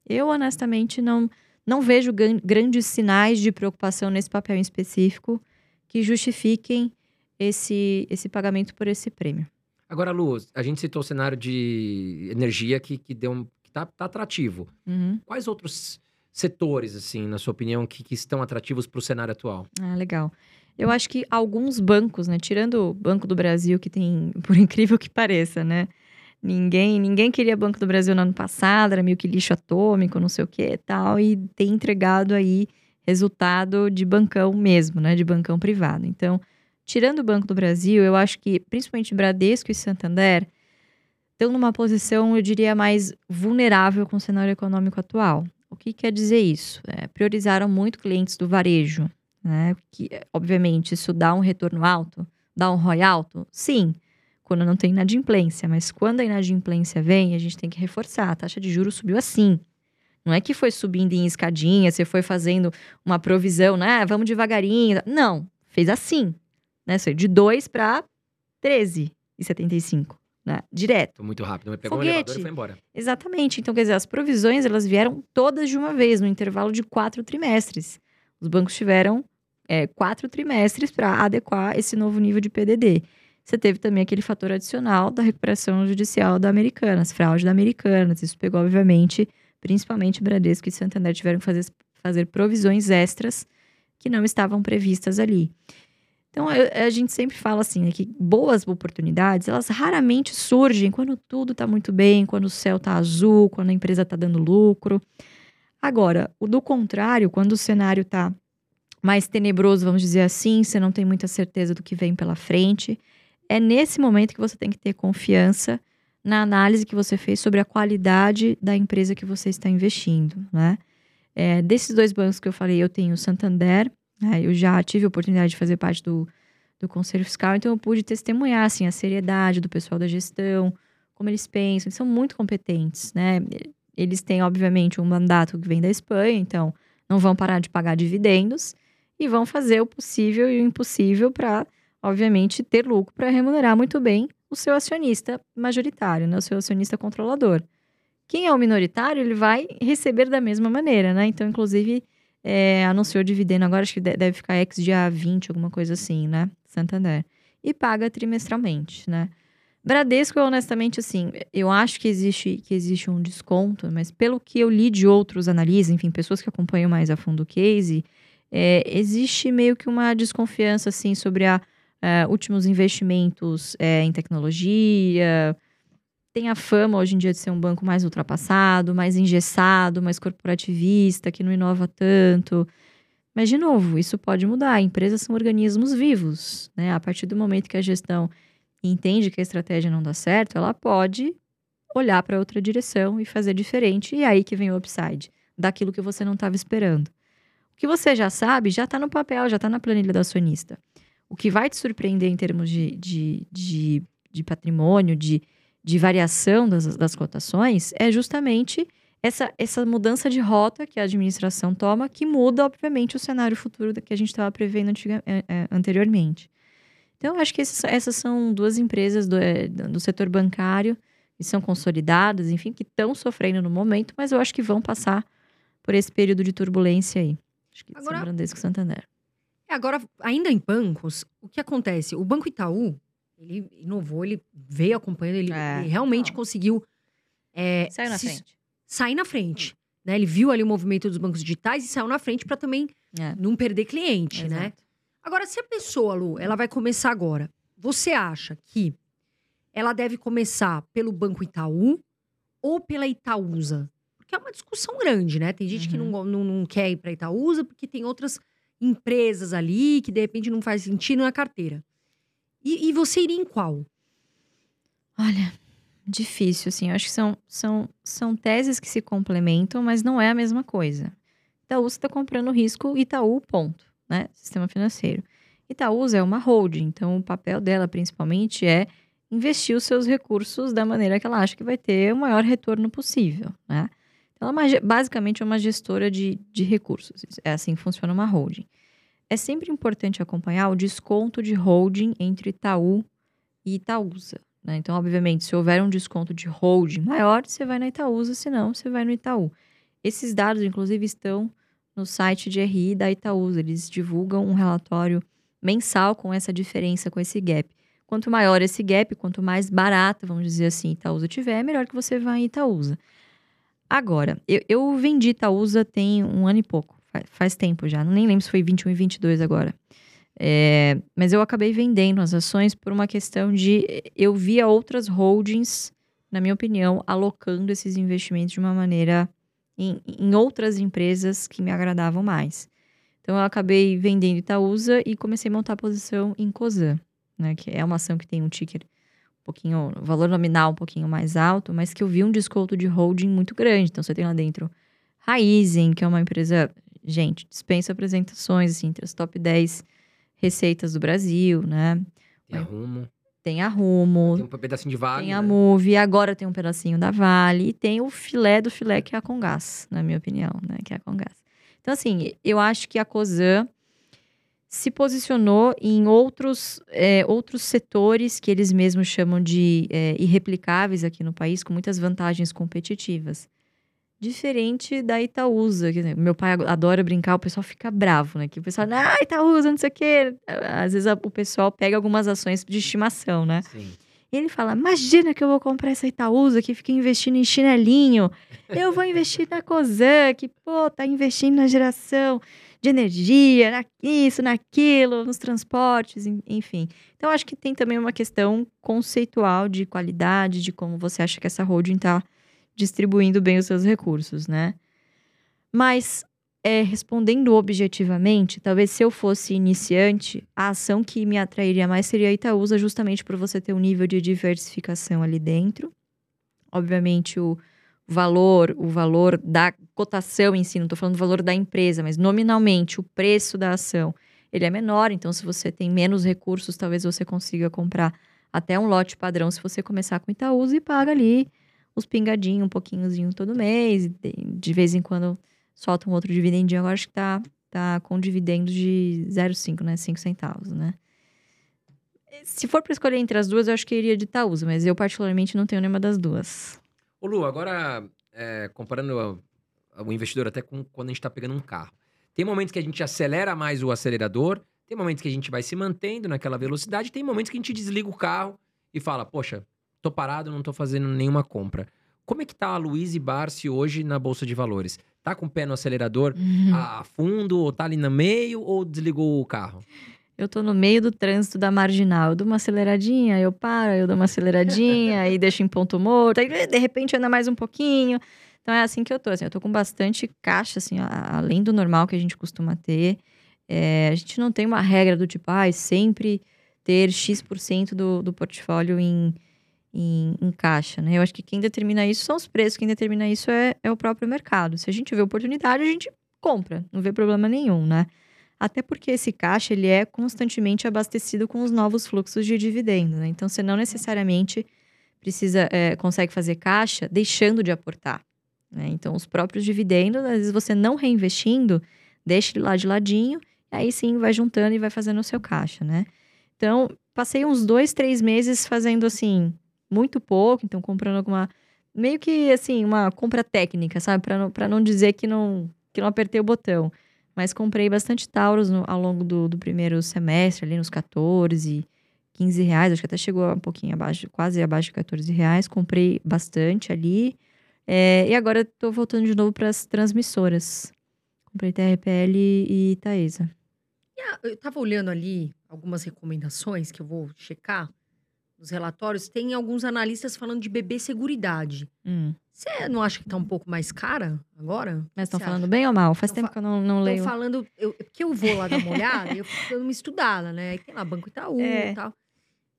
Eu, honestamente, não, não vejo grandes sinais de preocupação nesse papel em específico que justifiquem esse, esse pagamento por esse prêmio. Agora, Lu, a gente citou o cenário de energia que, que deu um, que tá, tá atrativo. Uhum. Quais outros setores, assim, na sua opinião, que, que estão atrativos para o cenário atual? Ah, legal. Eu acho que alguns bancos, né? Tirando o Banco do Brasil, que tem, *laughs* por incrível que pareça, né? Ninguém, ninguém queria Banco do Brasil no ano passado, era meio que lixo atômico, não sei o que tal, e tem entregado aí resultado de bancão mesmo, né? De bancão privado. Então, tirando o Banco do Brasil, eu acho que principalmente Bradesco e Santander estão numa posição, eu diria, mais vulnerável com o cenário econômico atual. O que quer dizer isso? É, priorizaram muito clientes do varejo, né? Que, obviamente, isso dá um retorno alto, dá um ROI alto? Sim, quando não tem inadimplência. Mas quando a inadimplência vem, a gente tem que reforçar. A taxa de juros subiu assim. Não é que foi subindo em escadinha, você foi fazendo uma provisão, né? Vamos devagarinho. Não, fez assim. Né? De 2 para 13,75, né? Direto. Muito rápido, pegou um Foguete. elevador e foi embora. Exatamente. Então, quer dizer, as provisões elas vieram todas de uma vez, no intervalo de quatro trimestres. Os bancos tiveram é, quatro trimestres para adequar esse novo nível de PDD. você teve também aquele fator adicional da recuperação judicial da Americanas, fraude da Americanas. Isso pegou, obviamente, principalmente Bradesco e Santander tiveram que fazer, fazer provisões extras que não estavam previstas ali. Então, a, a gente sempre fala assim, né, que boas oportunidades, elas raramente surgem quando tudo está muito bem, quando o céu está azul, quando a empresa está dando lucro. Agora, o do contrário, quando o cenário está mais tenebroso, vamos dizer assim, você não tem muita certeza do que vem pela frente, é nesse momento que você tem que ter confiança na análise que você fez sobre a qualidade da empresa que você está investindo, né? É, desses dois bancos que eu falei, eu tenho o Santander, né? eu já tive a oportunidade de fazer parte do, do Conselho Fiscal, então eu pude testemunhar, assim, a seriedade do pessoal da gestão, como eles pensam, eles são muito competentes, né? Eles têm, obviamente, um mandato que vem da Espanha, então não vão parar de pagar dividendos e vão fazer o possível e o impossível para obviamente, ter lucro para remunerar muito bem o seu acionista majoritário, né? o seu acionista controlador. Quem é o minoritário, ele vai receber da mesma maneira, né? Então, inclusive, é, anunciou dividendo agora, acho que deve ficar ex dia 20, alguma coisa assim, né? Santander. E paga trimestralmente, né? Bradesco, honestamente, assim, eu acho que existe, que existe um desconto, mas pelo que eu li de outros analistas, enfim, pessoas que acompanham mais a fundo o case, é, existe meio que uma desconfiança, assim, sobre a uh, últimos investimentos é, em tecnologia. Tem a fama hoje em dia de ser um banco mais ultrapassado, mais engessado, mais corporativista, que não inova tanto. Mas, de novo, isso pode mudar. Empresas são organismos vivos. Né? A partir do momento que a gestão entende que a estratégia não dá certo, ela pode olhar para outra direção e fazer diferente. E é aí que vem o upside daquilo que você não estava esperando. O que você já sabe já está no papel, já está na planilha do acionista. O que vai te surpreender em termos de, de, de, de patrimônio, de, de variação das, das cotações, é justamente essa, essa mudança de rota que a administração toma, que muda, obviamente, o cenário futuro que a gente estava prevendo antiga, é, é, anteriormente. Então, acho que esses, essas são duas empresas do, é, do setor bancário que são consolidadas, enfim, que estão sofrendo no momento, mas eu acho que vão passar por esse período de turbulência aí. Acho que Agora, São Bradesco Santander. Agora, ainda em bancos, o que acontece? O Banco Itaú, ele inovou, ele veio acompanhando, ele, é. ele realmente Não. conseguiu. É, saiu na se, frente. Sair na frente. Né? Ele viu ali o movimento dos bancos digitais e saiu na frente para também é. não perder cliente, né? Exato. né? Agora, se a pessoa, Lu, ela vai começar agora, você acha que ela deve começar pelo Banco Itaú ou pela Itaúsa? Porque é uma discussão grande, né? Tem gente uhum. que não, não, não quer ir para Itaúsa porque tem outras empresas ali que de repente não faz sentido na carteira. E, e você iria em qual? Olha, difícil, assim. Eu acho que são, são, são teses que se complementam, mas não é a mesma coisa. Itaú está comprando risco Itaú, ponto, né? Sistema financeiro. Itaúsa é uma holding, então o papel dela principalmente é investir os seus recursos da maneira que ela acha que vai ter o maior retorno possível, né? Ela é uma, basicamente é uma gestora de, de recursos. É assim que funciona uma holding. É sempre importante acompanhar o desconto de holding entre Itaú e Itaúsa. Né? Então, obviamente, se houver um desconto de holding maior, você vai na Itaúsa, se não, você vai no Itaú. Esses dados, inclusive, estão no site de RI da Itaúsa. Eles divulgam um relatório mensal com essa diferença, com esse gap. Quanto maior esse gap, quanto mais barata, vamos dizer assim, Itaúsa tiver, melhor que você vá em Itaúsa. Agora, eu, eu vendi Itaúsa tem um ano e pouco. Faz, tempo já. Nem lembro se foi 21 e 22 agora. É, mas eu acabei vendendo as ações por uma questão de. Eu via outras holdings, na minha opinião, alocando esses investimentos de uma maneira. Em, em outras empresas que me agradavam mais. Então eu acabei vendendo Itaúsa e comecei a montar a posição em Cosan, né? Que é uma ação que tem um ticker pouquinho, valor nominal um pouquinho mais alto, mas que eu vi um desconto de holding muito grande. Então, você tem lá dentro Raizen, que é uma empresa, gente, dispensa apresentações, assim, entre as top 10 receitas do Brasil, né? Tem a Rumo. Tem a Rumo. Tem um pedacinho de Vale. Tem a né? Move, agora tem um pedacinho da Vale. E tem o filé do filé, que é a Congás, na minha opinião, né? Que é a Congás. Então, assim, eu acho que a Cosan se posicionou em outros, é, outros setores que eles mesmos chamam de é, irreplicáveis aqui no país, com muitas vantagens competitivas. Diferente da Itaúsa. Quer dizer, meu pai adora brincar, o pessoal fica bravo, né? Que o pessoal, ah, Itaúsa, não sei o quê. Às vezes o pessoal pega algumas ações de estimação, né? Sim. E ele fala: Imagina que eu vou comprar essa Itaúsa que fica investindo em chinelinho. Eu vou investir na Cosan, que, pô, tá investindo na geração de energia, na isso, naquilo, nos transportes, en- enfim. Então, acho que tem também uma questão conceitual de qualidade, de como você acha que essa holding tá distribuindo bem os seus recursos, né? Mas, é, respondendo objetivamente, talvez se eu fosse iniciante, a ação que me atrairia mais seria a Itaúsa, justamente por você ter um nível de diversificação ali dentro. Obviamente, o valor, o valor da cotação em si, não estou falando do valor da empresa, mas nominalmente o preço da ação, ele é menor, então se você tem menos recursos, talvez você consiga comprar até um lote padrão se você começar com Itaúsa e paga ali os pingadinhos, um pouquinhozinho todo mês, de, vez em quando solta um outro dividendinho, agora acho que tá, tá com dividendos de 0,5, né? 5 centavos, né? Se for para escolher entre as duas, eu acho que iria de Itaúsa, mas eu particularmente não tenho nenhuma das duas. Ô Lu, agora, é, comparando o investidor até com quando a gente tá pegando um carro. Tem momentos que a gente acelera mais o acelerador, tem momentos que a gente vai se mantendo naquela velocidade, tem momentos que a gente desliga o carro e fala, poxa, tô parado, não tô fazendo nenhuma compra. Como é que tá a Luiz Barsi hoje na Bolsa de Valores? Tá com o pé no acelerador a fundo, ou tá ali no meio, ou desligou o carro? Eu tô no meio do trânsito da marginal. Eu dou uma aceleradinha, eu paro, eu dou uma aceleradinha, *laughs* aí deixo em ponto morto, aí de repente anda mais um pouquinho. Então é assim que eu tô. Assim, eu tô com bastante caixa, assim, a- além do normal que a gente costuma ter. É, a gente não tem uma regra do tipo, ah, sempre ter X% do, do portfólio em, em, em caixa, né? Eu acho que quem determina isso são os preços, quem determina isso é, é o próprio mercado. Se a gente vê oportunidade, a gente compra, não vê problema nenhum, né? Até porque esse caixa ele é constantemente abastecido com os novos fluxos de dividendo, né? Então você não necessariamente precisa é, consegue fazer caixa deixando de aportar. né? Então os próprios dividendos, às vezes você não reinvestindo, deixa ele lá de ladinho, aí sim vai juntando e vai fazendo o seu caixa, né? Então passei uns dois, três meses fazendo assim muito pouco, então comprando alguma meio que assim uma compra técnica, sabe? Para não, não dizer que não que não apertei o botão. Mas comprei bastante Tauros no- ao longo do, do primeiro semestre, ali nos 14, 15 reais. Acho que até chegou um pouquinho abaixo, quase abaixo de 14 reais. Comprei bastante ali. É, e agora tô voltando de novo para as transmissoras. Comprei TRPL e Itaesa. Ah, Eu tava olhando ali algumas recomendações que eu vou checar nos relatórios. Tem alguns analistas falando de bebê seguridade. Hum. Você não acha que tá um pouco mais cara agora? Mas estão falando acha? bem ou mal? Faz Tão tempo que eu não, não Estão leio. falando. Eu, porque eu vou lá dar uma olhada e eu fico dando uma estudada, né? Aí tem lá Banco Itaú É. e tal.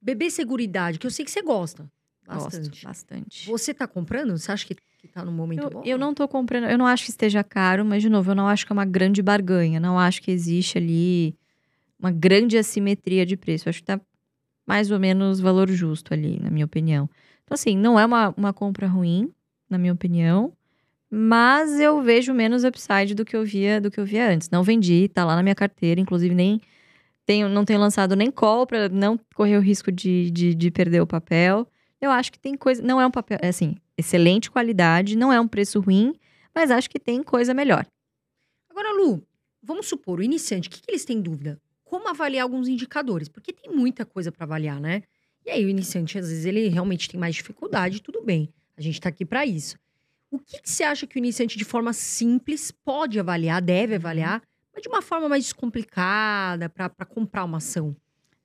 Bebê seguridade, que eu sei que você gosta bastante. Gosto bastante. Você tá comprando? Você acha que, que tá num momento Eu, bom? eu não tô comprando, eu não acho que esteja caro, mas de novo, eu não acho que é uma grande barganha, não acho que existe ali uma grande assimetria de preço. Eu acho que tá mais ou menos valor justo ali, na minha opinião. Então, assim, não é uma, uma compra ruim, na minha opinião, mas eu vejo menos upside do que eu via, do que eu via antes. Não vendi, tá lá na minha carteira, inclusive nem tenho, não tenho lançado nem call para não correr o risco de, de, de perder o papel. Eu acho que tem coisa. Não é um papel. É assim, excelente qualidade, não é um preço ruim, mas acho que tem coisa melhor. Agora, Lu, vamos supor, o iniciante, o que, que eles têm dúvida? Como avaliar alguns indicadores? Porque tem muita coisa para avaliar, né? E aí, o iniciante, às vezes, ele realmente tem mais dificuldade, tudo bem. A gente tá aqui para isso. O que, que você acha que o iniciante, de forma simples, pode avaliar, deve avaliar, mas de uma forma mais descomplicada, para comprar uma ação?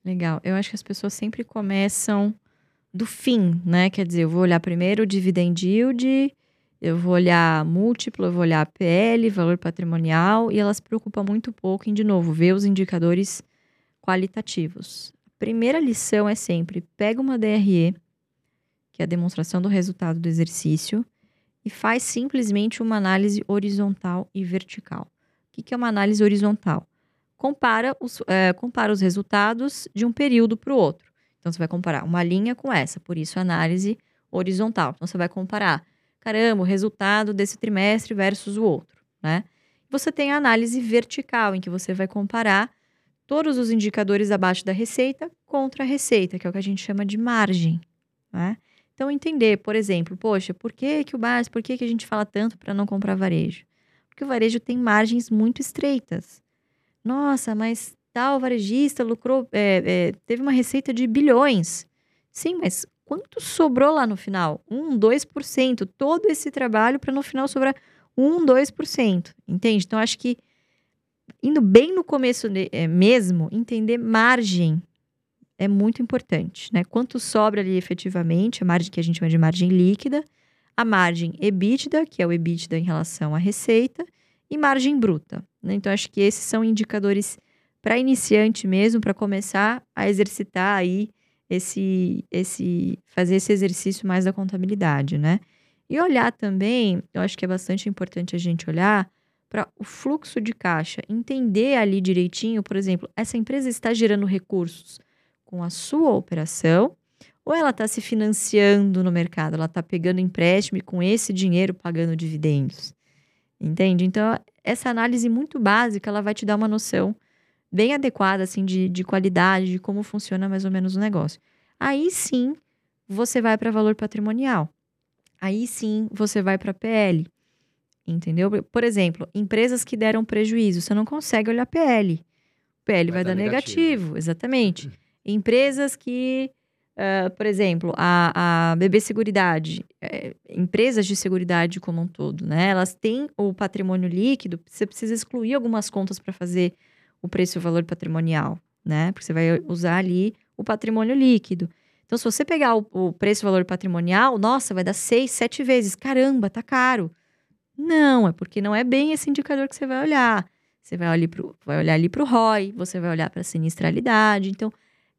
Legal. Eu acho que as pessoas sempre começam do fim, né? Quer dizer, eu vou olhar primeiro o dividend yield, eu vou olhar múltiplo, eu vou olhar PL, valor patrimonial, e elas preocupam muito pouco em, de novo, ver os indicadores qualitativos. A primeira lição é sempre, pega uma DRE, que é a demonstração do resultado do exercício, e faz simplesmente uma análise horizontal e vertical. O que que é uma análise horizontal? compara os, é, compara os resultados de um período para o outro. Então, você vai comparar uma linha com essa, por isso análise horizontal. Então, você vai comparar, caramba, o resultado desse trimestre versus o outro, né? Você tem a análise vertical, em que você vai comparar todos os indicadores abaixo da receita contra a receita, que é o que a gente chama de margem, né? Então, entender, por exemplo, poxa, por que, que o Bars, por que, que a gente fala tanto para não comprar varejo? Porque o varejo tem margens muito estreitas. Nossa, mas tal varejista lucrou, é, é, teve uma receita de bilhões. Sim, mas quanto sobrou lá no final? 1, 2%. Todo esse trabalho para no final sobrar 1, 2%. Entende? Então, acho que indo bem no começo é, mesmo, entender margem é muito importante, né? Quanto sobra ali efetivamente, a margem que a gente chama de margem líquida, a margem EBITDA, que é o EBITDA em relação à receita, e margem bruta. Né? Então, acho que esses são indicadores para iniciante mesmo, para começar a exercitar aí esse, esse, fazer esse exercício mais da contabilidade, né? E olhar também, eu acho que é bastante importante a gente olhar para o fluxo de caixa, entender ali direitinho, por exemplo, essa empresa está gerando recursos com a sua operação ou ela está se financiando no mercado, ela está pegando empréstimo e com esse dinheiro pagando dividendos. Entende? Então, essa análise muito básica, ela vai te dar uma noção bem adequada, assim, de, de qualidade, de como funciona mais ou menos o negócio. Aí sim, você vai para valor patrimonial. Aí sim, você vai para PL. Entendeu? Por exemplo, empresas que deram prejuízo, você não consegue olhar PL. PL vai, vai dar, dar negativo. negativo. exatamente. Empresas que, uh, por exemplo, a, a BB Seguridade, é, empresas de seguridade como um todo, né? Elas têm o patrimônio líquido, você precisa excluir algumas contas para fazer o preço e o valor patrimonial, né? Porque você vai usar ali o patrimônio líquido. Então, se você pegar o, o preço e valor patrimonial, nossa, vai dar seis, sete vezes. Caramba, tá caro. Não, é porque não é bem esse indicador que você vai olhar. Você vai olhar, pro, vai olhar ali para o ROI, você vai olhar para a sinistralidade. Então,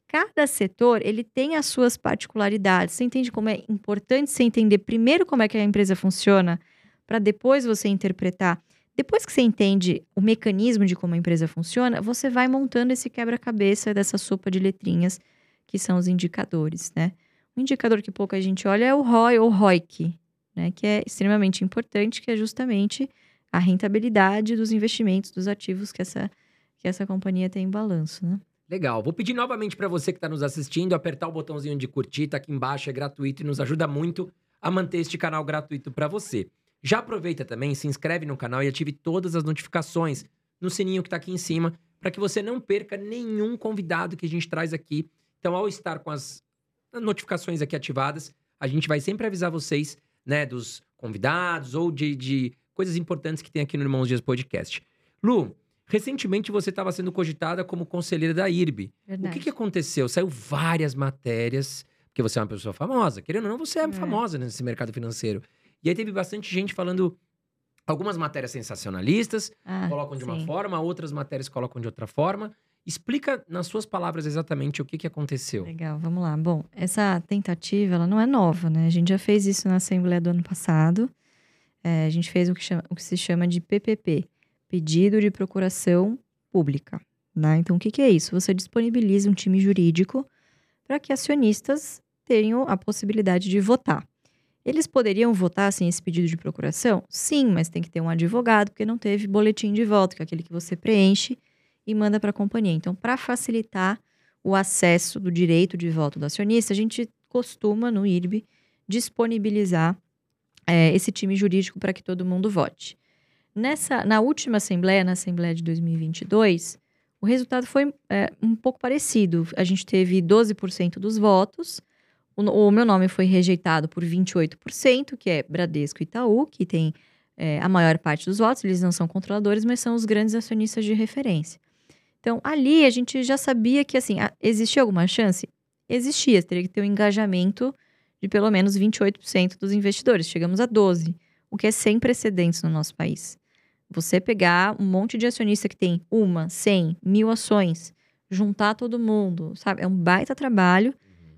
cada setor ele tem as suas particularidades. Você entende como é importante você entender primeiro como é que a empresa funciona, para depois você interpretar. Depois que você entende o mecanismo de como a empresa funciona, você vai montando esse quebra-cabeça dessa sopa de letrinhas que são os indicadores, né? Um indicador que pouca gente olha é o ROI ou ROIC, né? Que é extremamente importante, que é justamente a rentabilidade dos investimentos, dos ativos que essa, que essa companhia tem em balanço, né? Legal. Vou pedir novamente para você que está nos assistindo apertar o botãozinho de curtir, tá aqui embaixo, é gratuito e nos ajuda muito a manter este canal gratuito para você. Já aproveita também, se inscreve no canal e ative todas as notificações no sininho que está aqui em cima, para que você não perca nenhum convidado que a gente traz aqui. Então, ao estar com as notificações aqui ativadas, a gente vai sempre avisar vocês, né, dos convidados ou de, de coisas importantes que tem aqui no Irmãos Dias Podcast. Lu, Recentemente você estava sendo cogitada como conselheira da IRB. Verdade. O que, que aconteceu? Saiu várias matérias, porque você é uma pessoa famosa. Querendo ou não, você é, é. famosa nesse mercado financeiro. E aí teve bastante gente falando algumas matérias sensacionalistas, ah, colocam de sim. uma forma, outras matérias colocam de outra forma. Explica nas suas palavras exatamente o que, que aconteceu. Legal, vamos lá. Bom, essa tentativa ela não é nova, né? A gente já fez isso na Assembleia do ano passado. É, a gente fez o que, chama, o que se chama de PPP, pedido de procuração pública. Né? Então, o que, que é isso? Você disponibiliza um time jurídico para que acionistas tenham a possibilidade de votar. Eles poderiam votar sem esse pedido de procuração? Sim, mas tem que ter um advogado, porque não teve boletim de voto, que é aquele que você preenche e manda para a companhia. Então, para facilitar o acesso do direito de voto do acionista, a gente costuma, no IRB, disponibilizar é, esse time jurídico para que todo mundo vote. Nessa, na última Assembleia, na Assembleia de 2022, o resultado foi é, um pouco parecido. A gente teve 12% dos votos. O, o, meu nome foi rejeitado por 28%, que é Bradesco e Itaú, que tem é, a maior parte dos votos. Eles não são controladores, mas são os grandes acionistas de referência. Então, ali a gente já sabia que, assim, existia alguma chance? Existia, teria que ter um engajamento de pelo menos 28% dos investidores. Chegamos a 12%, o que é sem precedentes no nosso país. Você pegar um monte de acionista que tem uma, cem, mil ações, juntar todo mundo, sabe? É um baita trabalho.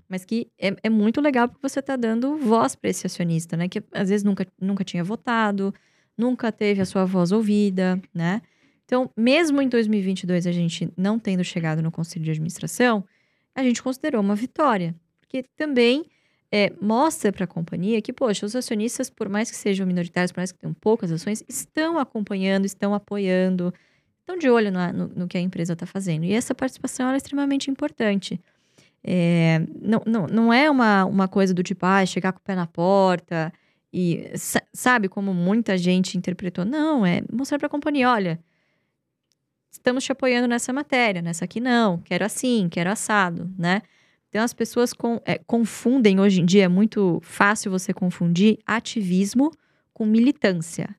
Mas que é, é muito legal porque você está dando voz para esse acionista, né? Que às vezes nunca, nunca tinha votado, nunca teve a sua voz ouvida, né? Então, mesmo em 2022 a gente não tendo chegado no conselho de administração, a gente considerou uma vitória, porque também é, mostra para a companhia que, poxa, os acionistas, por mais que sejam minoritários, por mais que tenham poucas ações, estão acompanhando, estão apoiando, estão de olho no, no, no que a empresa está fazendo. E essa participação é extremamente importante. É, não, não, não é uma, uma coisa do tipo, ah, chegar com o pé na porta e sa- sabe como muita gente interpretou. Não, é mostrar para a companhia, olha, estamos te apoiando nessa matéria, nessa aqui não, quero assim, quero assado, né? Então as pessoas com- é, confundem hoje em dia, é muito fácil você confundir ativismo com militância.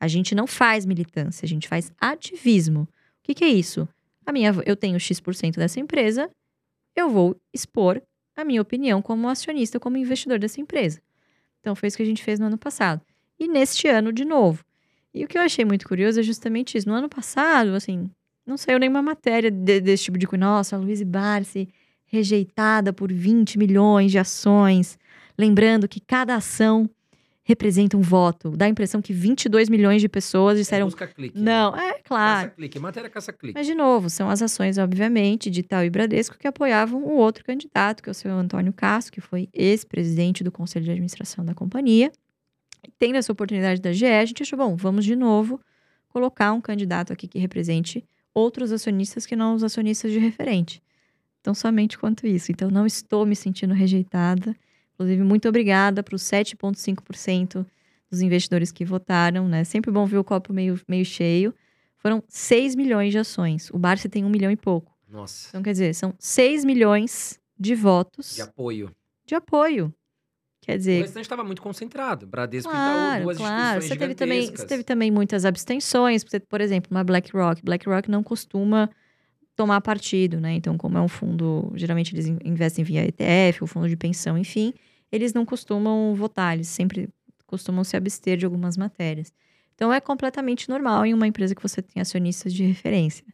A gente não faz militância, a gente faz ativismo. O que, que é isso? A minha, eu tenho X% dessa empresa, eu vou expor a minha opinião como acionista, como investidor dessa empresa. Então foi isso que a gente fez no ano passado. E neste ano de novo. E o que eu achei muito curioso é justamente isso. No ano passado, assim, não saiu nenhuma matéria de- desse tipo de coisa. Nossa, a Luiz Barsi rejeitada por 20 milhões de ações. Lembrando que cada ação representa um voto. Dá a impressão que 22 milhões de pessoas disseram. Busca clique. Não, é claro. Caça-clique. Matéria caça-clique. Mas, de novo, são as ações, obviamente, de Itaú e Bradesco que apoiavam o outro candidato, que é o seu Antônio Castro, que foi ex-presidente do Conselho de Administração da companhia. Tendo essa oportunidade da GE, a gente achou, bom, vamos de novo colocar um candidato aqui que represente outros acionistas que não os acionistas de referente. Então, somente quanto isso. Então, não estou me sentindo rejeitada. Inclusive, muito obrigada para os 7,5% dos investidores que votaram, né? Sempre bom ver o copo meio, meio cheio. Foram 6 milhões de ações. O Barça tem um milhão e pouco. Nossa. Então, quer dizer, são 6 milhões de votos De apoio. de apoio. Quer O dizer, restante estava muito concentrado. Bradesco claro, Itaú, duas claro. instituições Você teve, também, você teve também muitas abstenções. Você, por exemplo, uma BlackRock. BlackRock não costuma tomar partido, né? Então, como é um fundo, geralmente eles in- investem via ETF, o fundo de pensão, enfim, eles não costumam votar, eles sempre costumam se abster de algumas matérias. Então, é completamente normal em uma empresa que você tem acionistas de referência.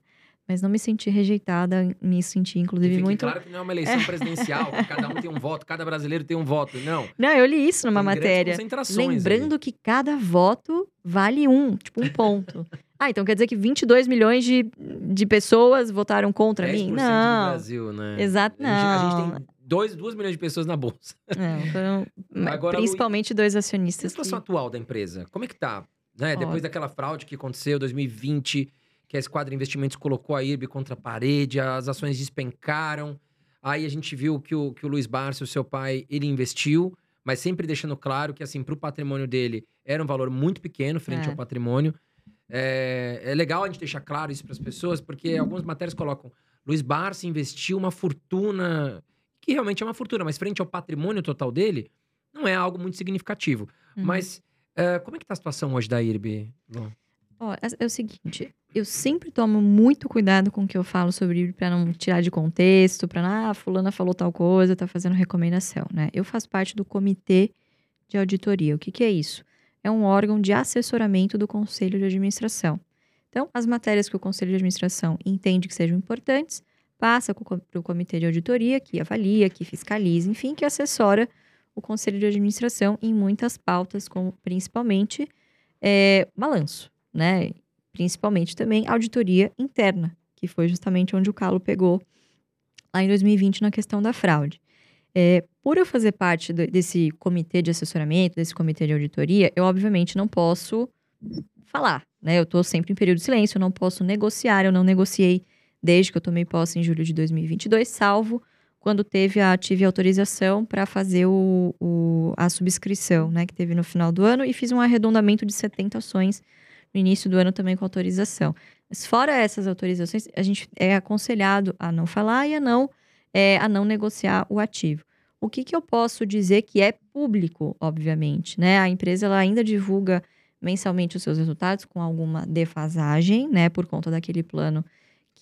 Mas não me senti rejeitada, me senti, inclusive, muito. claro que não é uma eleição *laughs* presidencial, que cada um tem um voto, cada brasileiro tem um voto. Não. Não, eu li isso numa Tem matéria. concentrações aí. Lembrando que cada voto vale um, tipo um ponto. *laughs* ah, então quer dizer que 22 milhões de, de pessoas votaram contra 10% mim? do Não. Brasil, né? Exato, A gente, a não. gente tem 2, duas milhões de pessoas na bolsa. Não, foram Agora, principalmente dois E a acionistas. Que... situação atual da empresa? Como é que tá? Né? Depois daquela fraude que aconteceu em 2020, que a Esquadra Investimentos colocou a IRB contra a parede, as ações despencaram. Aí a gente viu que o, que o Luiz Barça, o seu pai, ele investiu, mas sempre deixando claro que, assim, para o patrimônio dele era um valor muito pequeno frente É. ao patrimônio. É, é legal a gente deixar claro isso para as pessoas, porque algumas matérias colocam Luiz Barça investiu uma fortuna, que realmente é uma fortuna, mas frente ao patrimônio total dele, não é algo muito significativo. Uhum. Mas é, como é que tá a situação hoje da IRB? Lu? Ó, é- o seguinte, eu sempre tomo muito cuidado com o que eu falo sobre IRB pra não tirar de contexto, não, ah, fulana falou tal coisa, tá fazendo recomendação, né? Eu faço parte do comitê de auditoria. O que que é isso? É um órgão de assessoramento do conselho de administração. Então, as matérias que o conselho de administração entende que sejam importantes, passa para o comitê de auditoria, que avalia, que fiscaliza, enfim, que assessora o conselho de administração em muitas pautas, como principalmente é, balanço né? Principalmente também auditoria interna, que foi justamente onde o calo pegou lá em 2020 na questão da fraude. É, por eu fazer parte do- desse comitê de assessoramento, desse comitê de auditoria, eu obviamente não posso falar, né? Eu estou sempre em período de silêncio, eu não posso negociar, eu não negociei desde que eu tomei posse em julho de 2022, salvo quando teve a, tive autorização para fazer o, o- a subscrição, né? Que teve no final do ano, e fiz um arredondamento de 70 ações no início do ano também com autorização. Mas fora essas autorizações, a gente é aconselhado a não falar e a não, é, a não negociar o ativo. O que, que eu posso dizer que é público, obviamente, né? A empresa ela ainda divulga mensalmente os seus resultados com alguma defasagem, né? Por conta daquele plano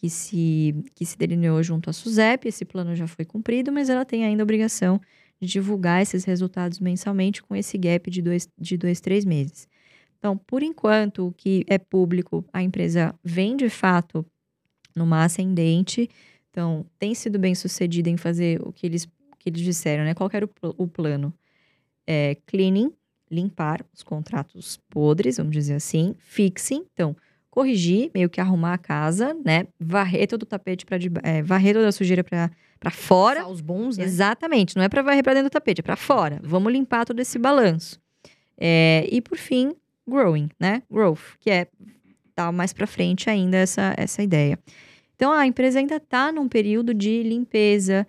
que se, que se delineou junto à SUSEP. Esse plano já foi cumprido, mas ela tem ainda a obrigação de divulgar esses resultados mensalmente com esse gap de dois, de dois três meses. Então, por enquanto, o que é público, a empresa vem de fato numa ascendente. Então, tem sido bem sucedida em fazer o que eles, que eles disseram, né? Qual era o, o plano? É, cleaning, limpar os contratos podres, vamos dizer assim. Fixing, então, corrigir, meio que arrumar a casa, né? Varrer todo o tapete para é, varrer toda a sujeira para fora. Passar os bons, né? Exatamente, não é para varrer para dentro do tapete, é para fora. Vamos limpar todo esse balanço. É, e por fim, growing, né? Growth, que é tá mais para frente ainda essa essa ideia. Então a empresa ainda está num período de limpeza,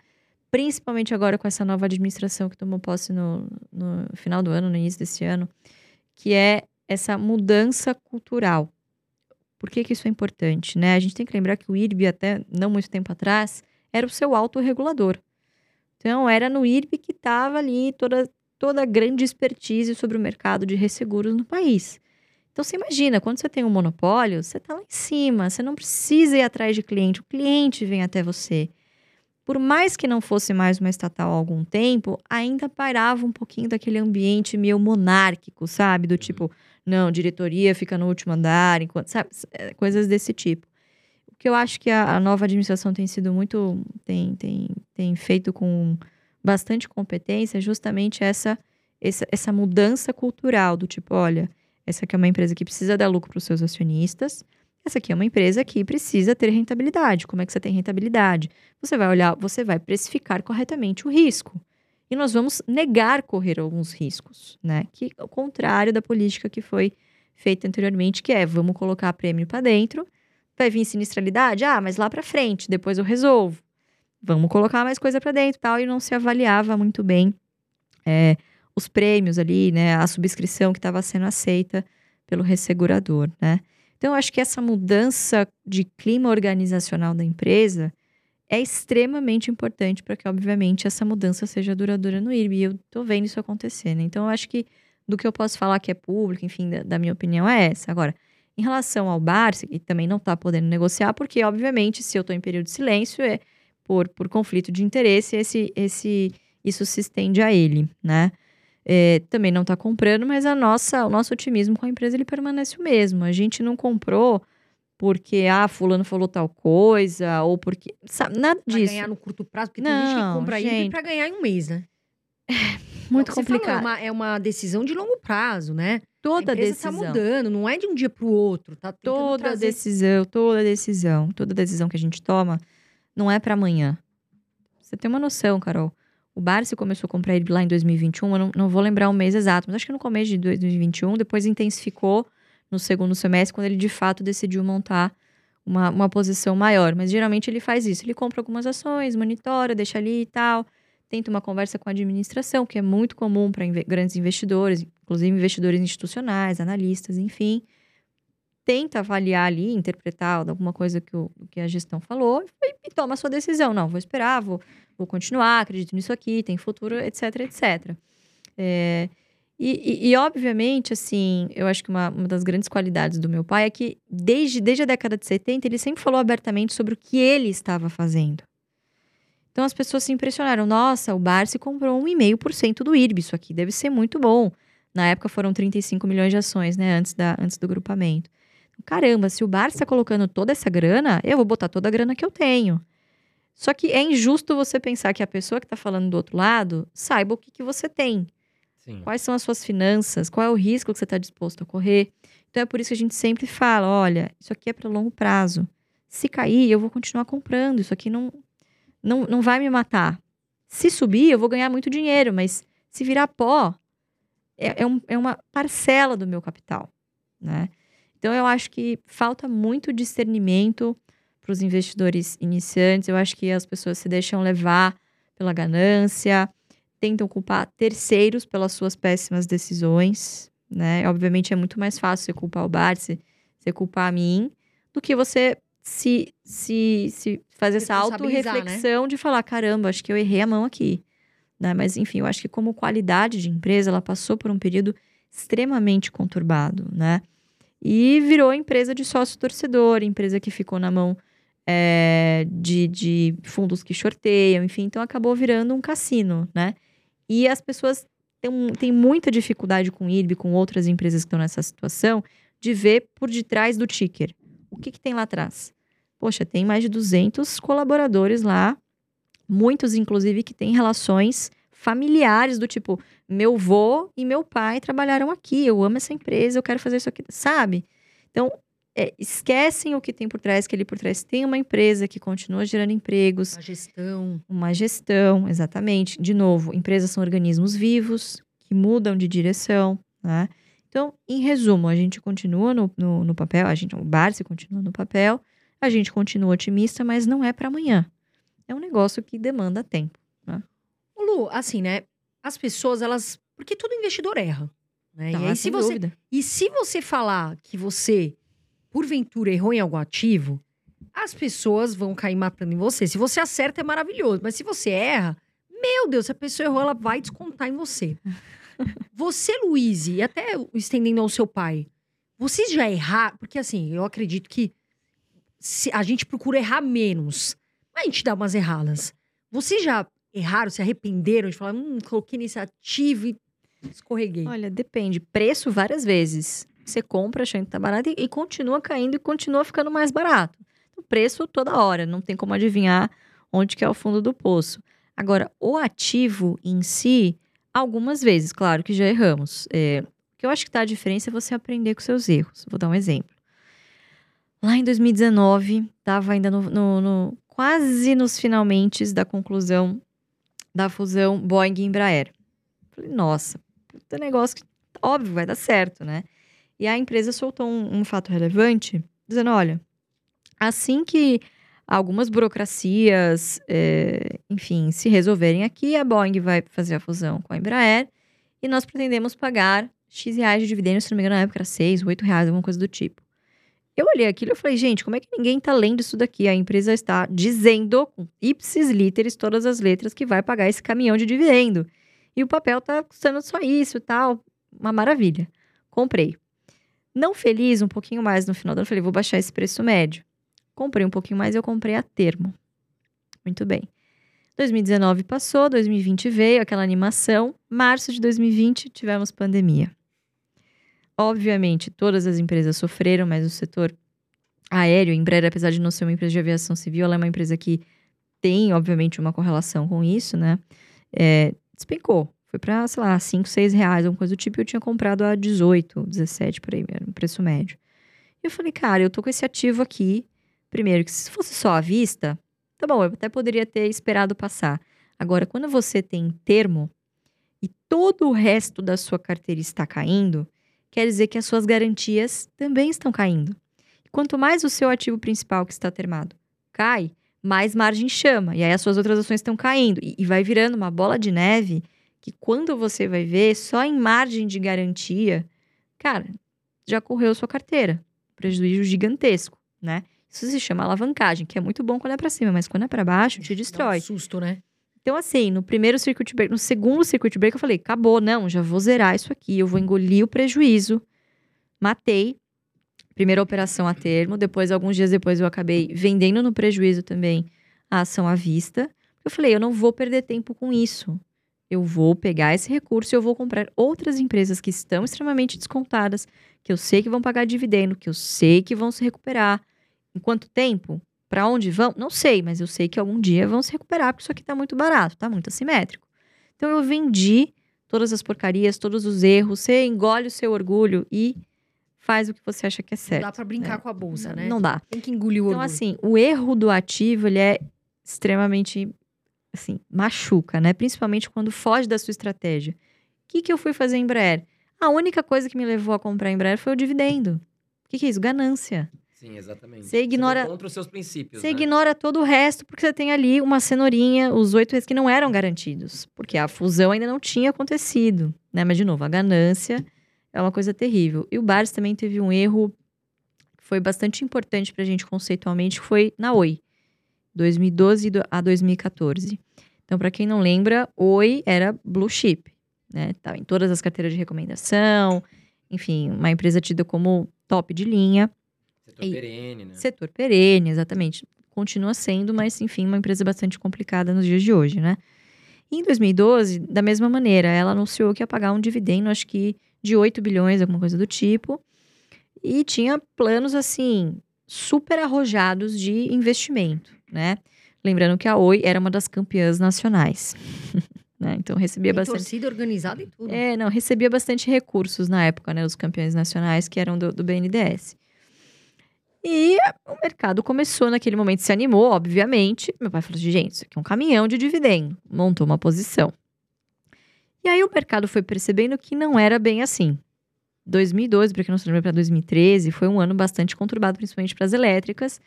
principalmente agora com essa nova administração que tomou posse no, no final do ano, no início desse ano, que é essa mudança cultural. Por que, que isso é importante? Né? A gente tem que lembrar que o IRB, até não muito tempo atrás, era o seu autorregulador. Então, era no IRB que estava ali toda, toda a grande expertise sobre o mercado de resseguros no país. Então, você imagina, quando você tem um monopólio, você está lá em cima, você não precisa ir atrás de cliente, o cliente vem até você. Por mais que não fosse mais uma estatal há algum tempo, ainda parava um pouquinho daquele ambiente meio monárquico, sabe? Do tipo, não, diretoria fica no último andar, enquanto, sabe? É, coisas desse tipo. O que eu acho que a, a nova administração tem sido muito. tem, tem, tem feito com bastante competência é justamente essa, essa, essa mudança cultural do tipo, olha, essa aqui é uma empresa que precisa dar lucro para os seus acionistas. Essa aqui é uma empresa que precisa ter rentabilidade. Como é que você tem rentabilidade? Você vai olhar, você vai precificar corretamente o risco e nós vamos negar correr alguns riscos, né? Que é o contrário da política que foi feita anteriormente, que é vamos colocar prêmio para dentro, vai vir sinistralidade, ah, mas lá para frente, depois eu resolvo. Vamos colocar mais coisa para dentro, tal, e não se avaliava muito bem é, os prêmios ali, né? A subscrição que estava sendo aceita pelo ressegurador, né? Então, eu acho que essa mudança de clima organizacional da empresa é extremamente importante para que, obviamente, essa mudança seja duradoura no IRB. E eu tô vendo isso acontecer, né? Então, eu acho que do que eu posso falar que é público, enfim, da, da minha opinião é essa. Agora, em relação ao Barça, que também não está podendo negociar, porque, obviamente, se eu estou em período de silêncio, é por, por conflito de interesse, esse, esse, isso se estende a ele, né? É, também não está comprando, mas a nossa, o nosso otimismo com a empresa ele permanece o mesmo. A gente não comprou porque, ah, fulano falou tal coisa, ou porque. Sabe, nada pra disso. ganhar no curto prazo, porque não, tem gente que compra gente... Pra ganhar em um mês, né? Muito é complicado. Falou, é, uma, é, uma, decisão de longo prazo, né? Toda a decisão. tá mudando, não é de um dia pro outro. Tá toda trazer... decisão, toda decisão, toda decisão que a gente toma não é para amanhã. Você tem uma noção, Carol. O Barsi começou a comprar IRB lá em 2021, eu não, não vou lembrar o mês exato, mas acho que no começo de 2021, depois intensificou no segundo semestre, quando ele de fato decidiu montar uma, uma posição maior. Mas geralmente ele faz isso. Ele compra algumas ações, monitora, deixa ali e tal. Tenta uma conversa com a administração, que é muito comum para inve grandes investidores, inclusive investidores institucionais, analistas, enfim. Tenta avaliar ali, interpretar alguma coisa que, o, que a gestão falou e, e toma a sua decisão. Não, vou esperar, vou, vou continuar, acredito nisso aqui, tem futuro, etc, etc. É, e, e, e, obviamente, assim, eu acho que uma, uma das grandes qualidades do meu pai é que, desde, desde a década de 70, ele sempre falou abertamente sobre o que ele estava fazendo. Então, as pessoas se impressionaram. Nossa, o Barsi comprou 1,5% do IRB. Isso aqui deve ser muito bom. Na época, foram 35 milhões de ações, né? Antes, da, antes do grupamento. Caramba, se o Barsi está colocando toda essa grana, eu vou botar toda a grana que eu tenho. Só que é injusto você pensar que a pessoa que está falando do outro lado saiba o que, que você tem. Sim. Quais são as suas finanças? Qual é o risco que você está disposto a correr? Então é por isso que a gente sempre fala: olha, isso aqui é para longo prazo. Se cair, eu vou continuar comprando. Isso aqui não, não, não vai me matar. Se subir, eu vou ganhar muito dinheiro, mas se virar pó, é, é, um, é uma parcela do meu capital, né? Então eu acho que falta muito discernimento para os investidores iniciantes. Eu acho que as pessoas se deixam levar pela ganância, tentam culpar terceiros pelas suas péssimas decisões, né? Obviamente é muito mais fácil você culpar o Bart, você, você culpar a mim, do que você se, se, se fazer essa autorreflexão né? de falar, caramba, acho que eu errei a mão aqui. Né? Mas, enfim, eu acho que como qualidade de empresa, ela passou por um período extremamente conturbado, né? E virou empresa de sócio-torcedor, empresa que ficou na mão é, de, de fundos que sorteiam, enfim. Então, acabou virando um cassino, né? E as pessoas têm, têm muita dificuldade com o IRB, com outras empresas que estão nessa situação, de ver por detrás do ticker. O que, que tem lá atrás? Poxa, tem mais de 200 colaboradores lá, muitos, inclusive, que têm relações familiares do tipo, meu vô e meu pai trabalharam aqui, eu amo essa empresa, eu quero fazer isso aqui, sabe? Então, é, esquecem o que tem por trás, que ali por trás tem uma empresa que continua gerando empregos. Uma gestão. Uma gestão, exatamente. De novo, empresas são organismos vivos que mudam de direção, né? Então, em resumo, a gente continua no, no, no papel, a gente, o Barsi continua no papel, a gente continua otimista, mas não é para amanhã. É um negócio que demanda tempo. tudo, assim, né? As pessoas, elas. Porque todo investidor erra. Né? Tá, e aí, se você. dúvida. E se você falar que você, porventura, errou em algum ativo, as pessoas vão cair matando em você. Se você acerta, é maravilhoso. Mas se você erra, meu Deus, se a pessoa errou, ela vai descontar em você. *laughs* você, Luiz, e até estendendo ao seu pai, vocês já erraram? Porque assim, eu acredito que se a gente procura errar menos, mas a gente dá umas erradas. Vocês já erraram, se arrependeram de falar, hum, coloquei nesse ativo e escorreguei? Olha, depende. Preço várias vezes. Você compra achando que tá barato e, e continua caindo e continua ficando mais barato. O preço toda hora, não tem como adivinhar onde que é o fundo do poço. Agora, o ativo em si, algumas vezes, claro que já erramos. É, o que eu acho que tá a diferença é você aprender com seus erros. Vou dar um exemplo. Lá em 2019, tava ainda no, no- no- quase nos finalmente da conclusão da fusão Boeing e Embraer. Falei, nossa, puta negócio que óbvio vai dar certo, né? E a empresa soltou um, um fato relevante, dizendo, olha, assim que algumas burocracias, é, enfim, se resolverem aqui, a Boeing vai fazer a fusão com a Embraer e nós pretendemos pagar X reais de dividendos, se não me engano, na época era 6, 8 reais, alguma coisa do tipo. Eu olhei aquilo e falei, gente, como é que ninguém tá lendo isso daqui? A empresa está dizendo, com ipsis literis, todas as letras, que vai pagar esse caminhão de dividendo. E o papel tá custando só isso tal. Uma maravilha. Comprei. Não feliz, um pouquinho mais no final do ano, falei, vou baixar esse preço médio. Comprei um pouquinho mais, eu comprei a termo. Muito bem. 2019 passou, 2020 veio, aquela animação. Março de 2020, tivemos pandemia. Obviamente, todas as empresas sofreram, mas o setor aéreo, Embraer, apesar de não ser uma empresa de aviação civil, ela é uma empresa que tem, obviamente, uma correlação com isso, né? É, despencou. Foi para, sei lá, 5, 6 reais, alguma coisa do tipo, e eu tinha comprado a 18, 17 por aí, um preço médio. E eu falei, cara, eu tô com esse ativo aqui. Primeiro, que se fosse só à vista, tá bom, eu até poderia ter esperado passar. Agora, quando você tem termo e todo o resto da sua carteira está caindo, quer dizer que as suas garantias também estão caindo. E quanto mais o seu ativo principal que está termado cai, mais margem chama. E aí as suas outras ações estão caindo. E, e vai virando uma bola de neve que quando você vai ver, só em margem de garantia, cara, já correu sua carteira. Prejuízo gigantesco, né? Isso se chama alavancagem, que é muito bom quando é pra cima, mas quando é pra baixo, te Dá destrói. um susto, né? Então, assim, no primeiro circuit break, no segundo circuit break, eu falei: acabou, não, já vou zerar isso aqui, eu vou engolir o prejuízo. Matei. Primeira operação a termo, depois, alguns dias depois, eu acabei vendendo no prejuízo também a ação à vista. Eu falei: eu não vou perder tempo com isso. Eu vou pegar esse recurso e eu vou comprar outras empresas que estão extremamente descontadas, que eu sei que vão pagar dividendo, que eu sei que vão se recuperar. Em quanto tempo? Para onde vão? Não sei, mas eu sei que algum dia vão se recuperar, porque isso aqui tá muito barato, tá muito assimétrico. Então eu vendi todas as porcarias, todos os erros, você engole o seu orgulho e faz o que você acha que é Não certo. dá pra brincar né? com a bolsa, Não- né? Não dá. Tem que engolir o Então, orgulho. assim, o erro do ativo, ele é extremamente, assim, machuca, né? Principalmente quando foge da sua estratégia. O que, que eu fui fazer em Embraer? A única coisa que me levou a comprar a Embraer foi o dividendo. O que, que é isso? Ganância. Sim, exatamente. Você ignora- vai contra os seus princípios. Você né? ignora todo o resto, porque você tem ali uma cenourinha, os oito reis que não eram garantidos. Porque a fusão ainda não tinha acontecido, né? Mas, de novo, a ganância é uma coisa terrível. E o Bares também teve um erro que foi bastante importante pra gente conceitualmente, que foi na Oi. 2012 do- a 2014. Então, pra quem não lembra, Oi era blue chip, né? Tava em todas as carteiras de recomendação, enfim, uma empresa tida como top de linha. Setor E- perene, né? Setor perene, exatamente. Continua sendo, mas enfim, uma empresa bastante complicada nos dias de hoje, né? E em 2012, da mesma maneira, ela anunciou que ia pagar um dividendo, acho que de 8 bilhões, alguma coisa do tipo. E tinha planos, assim, super arrojados de investimento, né? Lembrando que a Oi era uma das campeãs nacionais. *laughs* né? Então recebia Tem bastante. torcida organizada e tudo. É, não, recebia bastante recursos na época, né? Os campeões nacionais que eram do, do BNDES. E o mercado começou naquele momento, se animou, obviamente. Meu pai falou assim, gente, isso aqui é um caminhão de dividendo. Montou uma posição. E aí o mercado foi percebendo que não era bem assim. 2012, para quem não se lembra, para 2013, foi um ano bastante conturbado, principalmente para as elétricas,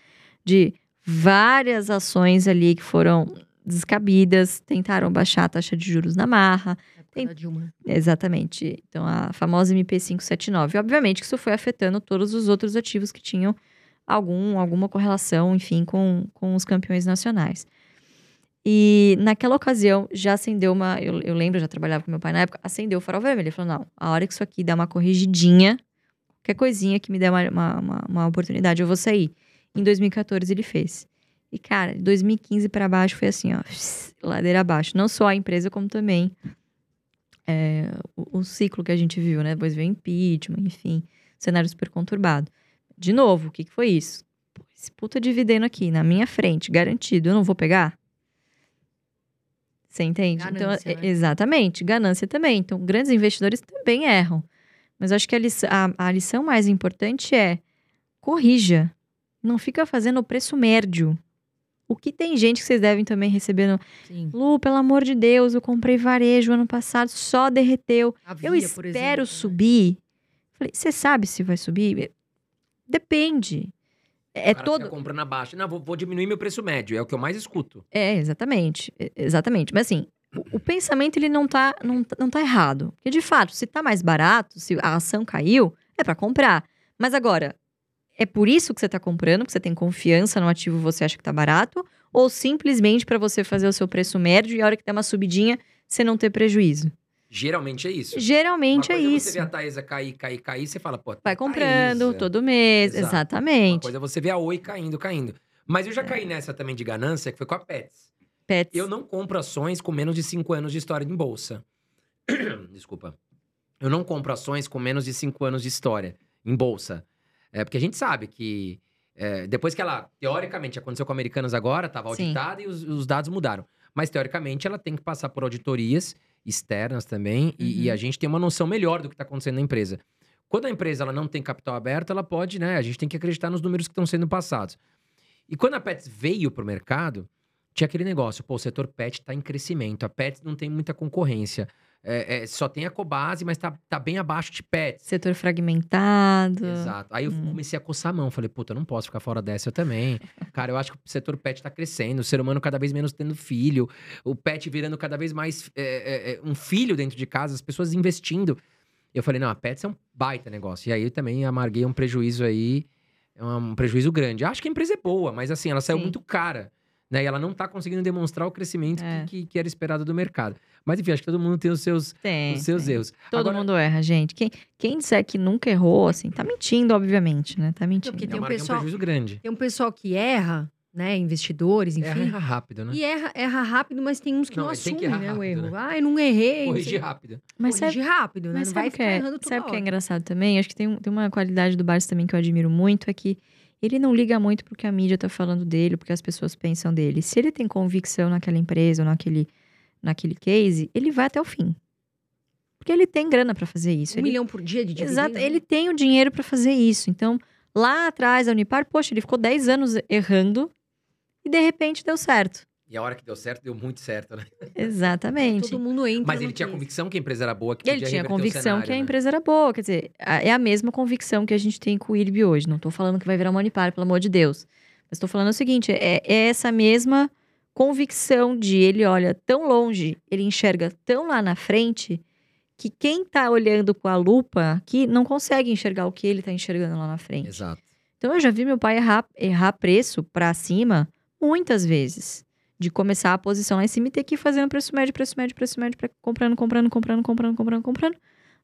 de várias ações ali que foram descabidas, tentaram baixar a taxa de juros na marra. Tem- Dilma. Exatamente. Então, a famosa MP579. Obviamente que isso foi afetando todos os outros ativos que tinham algum, alguma correlação, enfim, com, com os campeões nacionais. E naquela ocasião já acendeu uma. Eu, eu lembro, eu já trabalhava com meu pai na época, acendeu o farol vermelho. Ele falou: não, a hora que isso aqui der uma corrigidinha, qualquer coisinha que me der uma, uma, uma, uma oportunidade, eu vou sair. Em 2014 ele fez. E, cara, de 2015 para baixo foi assim, ó, ladeira abaixo. Não só a empresa, como também é, o, o ciclo que a gente viu, né? Depois veio impeachment, enfim, cenário super conturbado. De novo, o que, que foi isso? Pô, esse puta dividendo aqui, na minha frente, garantido, eu não vou pegar? Você entende? Ganância, então, né? exatamente, ganância também. Então, grandes investidores também erram. Mas acho que a lição, a, a lição mais importante é corrija. Não fica fazendo o preço médio. O que tem gente que vocês devem também receber no. Sim. Lu, pelo amor de Deus, eu comprei varejo ano passado, só derreteu. Eu Via, por espero exemplo, né? subir. Falei, você sabe se vai subir? Depende. É cara todo. fica comprando abaixo. Não, vou, vou diminuir meu preço médio. É o que eu mais escuto. É, exatamente. é, Exatamente. Mas assim, o, o pensamento ele não tá, não, não tá errado. Porque de fato, se tá mais barato, se a ação caiu, é pra comprar. Mas agora, é por isso que você tá comprando, porque você tem confiança no ativo você acha que tá barato? Ou simplesmente pra você fazer o seu preço médio e a hora que der uma subidinha, você não ter prejuízo? Geralmente é isso. Geralmente Uma é coisa isso. Você vê a Taesa cair, cair, cair, você fala, pô, Vai Taesa. comprando todo mês, Exato. Uma exatamente. coisa é você ver a Oi caindo, caindo. Mas eu já caí nessa também de ganância, que foi com a Pets. Pets. Eu não compro ações com menos de 5 anos de história em bolsa. *clears throat* Desculpa. Eu não compro ações com menos de 5 anos de história em bolsa. É, porque a gente sabe que é, depois que ela, teoricamente, aconteceu com Americanas agora, estava Sim. auditada e os, os dados mudaram. Mas, teoricamente, ela tem que passar por auditorias externas também e- Uhum. e, a gente tem uma noção melhor do que está acontecendo na empresa. Quando a empresa ela não tem capital aberto, ela pode, né? A gente tem que acreditar nos números que estão sendo passados. E quando a Pets veio para o mercado, tinha aquele negócio, pô, o setor pet está em crescimento, a Pets não tem muita concorrência. É, é, só tem a Cobase, mas tá, tá bem abaixo de Pets. Setor fragmentado. Exato. Aí eu Hum. comecei a coçar a mão. Falei, puta, eu não posso ficar fora dessa eu também. *laughs* Cara, eu acho que o setor pet tá crescendo, o ser humano cada vez menos tendo filho, o pet virando cada vez mais é, é, é, um filho dentro de casa, as pessoas investindo. Eu falei, não, a Pets é um baita negócio. E aí eu também amarguei um prejuízo aí, é um prejuízo grande. Acho que a empresa é boa, mas assim, ela saiu Sim. muito cara. Né? E ela não tá conseguindo demonstrar o crescimento É. que, que, que era esperado do mercado. Mas enfim, acho que todo mundo tem os seus, Tem. os seus tem. erros. Todo Agora, mundo erra, gente. Quem, quem disser que nunca errou, assim, tá mentindo, obviamente, né? Tá mentindo. porque tem um amarguei pessoal- um prejuízo grande. Tem um pessoal que erra, né? Investidores, enfim. Erra, erra rápido, né? E erra, erra rápido, mas tem uns que Não, não, assumem, né, o rápido, erro. né? Ah, eu não errei. Corrigir rápido. Mas sabe, Corrigir rápido, né? mas não sabe vai o que ficar é, errando toda sabe o que é engraçado também? Acho que tem, um- tem uma qualidade do Barça também que eu admiro muito, é que ele não liga muito porque a mídia tá falando dele, porque as pessoas pensam dele. Se ele tem convicção naquela empresa ou naquele, naquele case, ele vai até o fim. Porque ele tem grana pra fazer isso. Um ele milhão por dia de dividendo. Exato, ele tem o dinheiro pra fazer isso. Então, lá atrás, a Unipar, poxa, ele ficou 10 anos errando e de repente deu certo. E a hora que deu certo, deu muito certo, né? Exatamente. Todo mundo entra Mas ele tinha case. convicção que a empresa era boa, que Ele podia tinha convicção cenário, que a né? empresa era boa. Quer dizer, é a mesma convicção que a gente tem com o IRB hoje. Não tô falando que vai virar uma Unipar, pelo amor de Deus. Mas tô falando o seguinte: é, é essa mesma convicção de ele olha tão longe, ele enxerga tão lá na frente, que quem tá olhando com a lupa aqui não consegue enxergar o que ele tá enxergando lá na frente. Exato. Então eu já vi meu pai errar, errar preço pra cima muitas vezes. De começar a posição lá em cima e ter que ir fazendo preço médio, preço médio, preço médio, pra- comprando, comprando, comprando, comprando, comprando, comprando.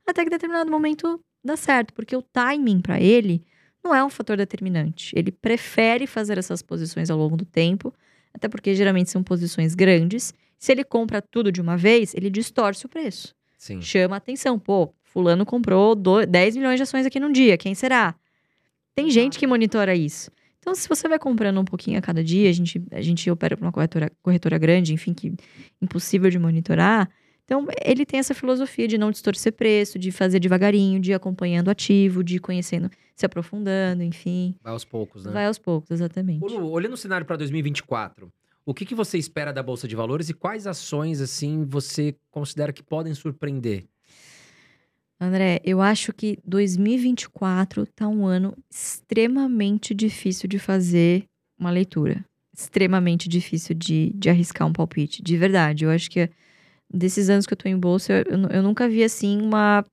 Até que determinado momento dá certo. Porque o timing pra ele não é um fator determinante. Ele prefere fazer essas posições ao longo do tempo. Até porque geralmente são posições grandes. Se ele compra tudo de uma vez, ele distorce o preço Sim. chama a atenção. Pô, fulano comprou do- 10 milhões de ações aqui num dia, quem será? Tem gente que monitora isso. Então, se você vai comprando um pouquinho a cada dia, a gente, a gente opera para uma corretora, corretora grande, enfim, que impossível de monitorar. Então, ele tem essa filosofia de não distorcer preço, de fazer devagarinho, de ir acompanhando ativo, de conhecendo, se aprofundando, enfim. Vai aos poucos, né? Vai aos poucos, exatamente. Olhando o cenário para 2024, o que, que você espera da Bolsa de Valores e quais ações, assim, você considera que podem surpreender? André, eu acho que 2024 tá um ano extremamente difícil de fazer uma leitura. extremamente difícil de, de arriscar um palpite, de verdade. Eu acho que desses anos que eu tô em bolsa, eu, eu, eu nunca vi assim uma.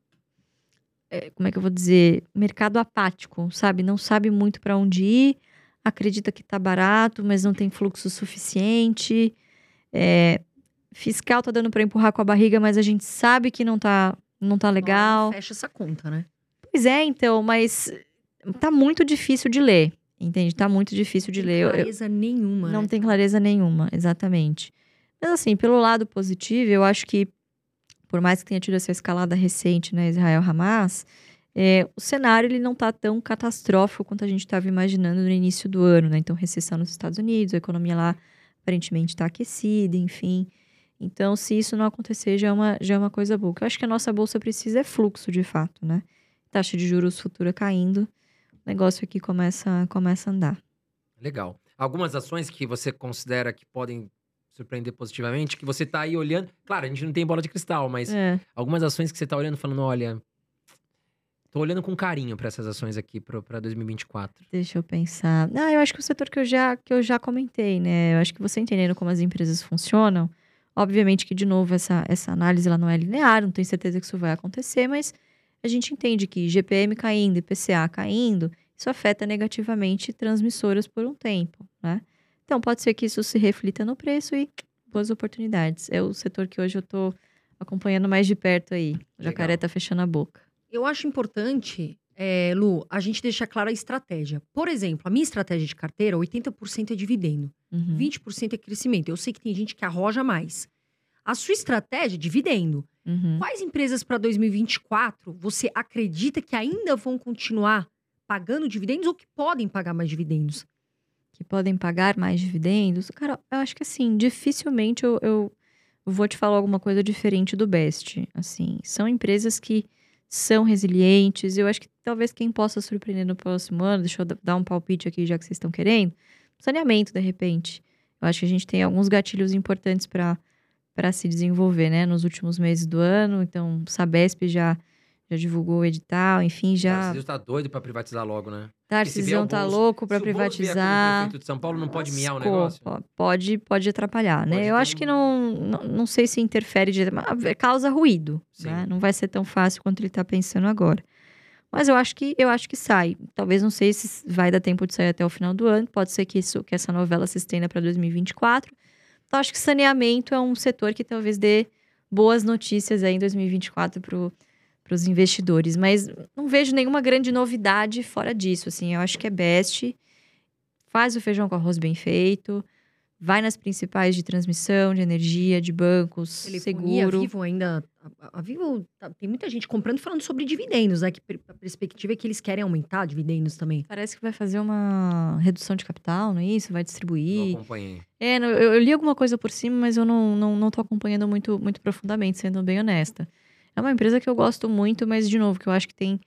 é, como é que eu vou dizer? Mercado apático, sabe? Não sabe muito para onde ir, acredita que tá barato, mas não tem fluxo suficiente. É, fiscal tá dando para empurrar com a barriga, mas a gente sabe que não tá, não tá legal. Fecha essa conta, né? Pois é, então, mas tá muito difícil de ler, entende? Tá muito difícil de Não ler. tem Eu- eu- clareza nenhuma. não né? tem clareza nenhuma, exatamente. Mas assim, pelo lado positivo, eu acho que, por mais que tenha tido essa escalada recente, né, Israel-Hamas, é, o cenário ele não tá tão catastrófico quanto a gente estava imaginando no início do ano, né? Então, recessão nos Estados Unidos, a economia lá aparentemente está aquecida, enfim. Então, se isso não acontecer, já é, uma, já é uma coisa boa. O que eu acho que a nossa bolsa precisa é fluxo, de fato, né? Taxa de juros futura caindo, o negócio aqui começa, começa a andar. Legal. Algumas ações que você considera que podem surpreender positivamente, que você tá aí olhando. Claro, a gente não tem bola de cristal, mas É. algumas ações que você tá olhando falando, olha. Tô olhando com carinho pra essas ações aqui pra 2024. Deixa eu pensar. Ah, eu acho que o setor que eu já, que eu já comentei, né? Eu acho que você entendendo como as empresas funcionam, obviamente que, de novo, essa, essa análise ela não é linear, não tenho certeza que isso vai acontecer, mas a gente entende que GPM caindo, IPCA caindo, isso afeta negativamente transmissoras por um tempo, né? Então, pode ser que isso se reflita no preço e boas oportunidades. É o setor que hoje eu tô acompanhando mais de perto aí. O jacaré Legal. tá fechando a boca. Eu acho importante, é, Lu, a gente deixar clara a estratégia. Por exemplo, a minha estratégia de carteira, 80% é dividendo, Uhum. 20% é crescimento. Eu sei que tem gente que arroja mais. A sua estratégia, é dividendo. Uhum. Quais empresas para 2024 você acredita que ainda vão continuar pagando dividendos ou que podem pagar mais dividendos? que podem pagar mais dividendos, cara, eu acho que assim, dificilmente eu, eu vou te falar alguma coisa diferente do Best. Assim, são empresas que são resilientes. Eu acho que talvez quem possa surpreender no próximo ano, deixa eu da- dar um palpite aqui já que vocês estão querendo, saneamento, de repente. Eu acho que a gente tem alguns gatilhos importantes para para se desenvolver, né, nos últimos meses do ano. Então, Sabesp já já divulgou o edital, enfim, O já Tarcísio tá doido pra privatizar logo, né? Tarcisão o tá louco para Se o privatizar. prefeito de São Paulo não pode miar o negócio? Po- Pode, pode atrapalhar, né? Pode Eu ter acho que não, não, não sei se interfere diretamente, mas causa ruído, né? Não vai ser tão fácil quanto ele tá pensando agora. Mas eu acho que eu acho que sai. Talvez não sei se vai dar tempo de sair até o final do ano. Pode ser que isso, que essa novela se estenda para 2024. Então acho que saneamento é um setor que talvez dê boas notícias aí em 2024 para os investidores. Mas não vejo nenhuma grande novidade fora disso. Assim, eu acho que é best faz o feijão com arroz bem feito, vai nas principais de transmissão, de energia, de bancos, Telefonia, seguro. a Vivo ainda. A, a Vivo tá- tem muita gente comprando e falando sobre dividendos, né? Que a perspectiva é que eles querem aumentar dividendos também. Parece que vai fazer uma redução de capital, não é isso? Vai Não distribuir. acompanhei. É, não, eu, eu li alguma coisa por cima, mas eu não, não, não tô acompanhando muito, muito profundamente, sendo bem honesta. É uma empresa que eu gosto muito, mas, de novo, que eu acho que tem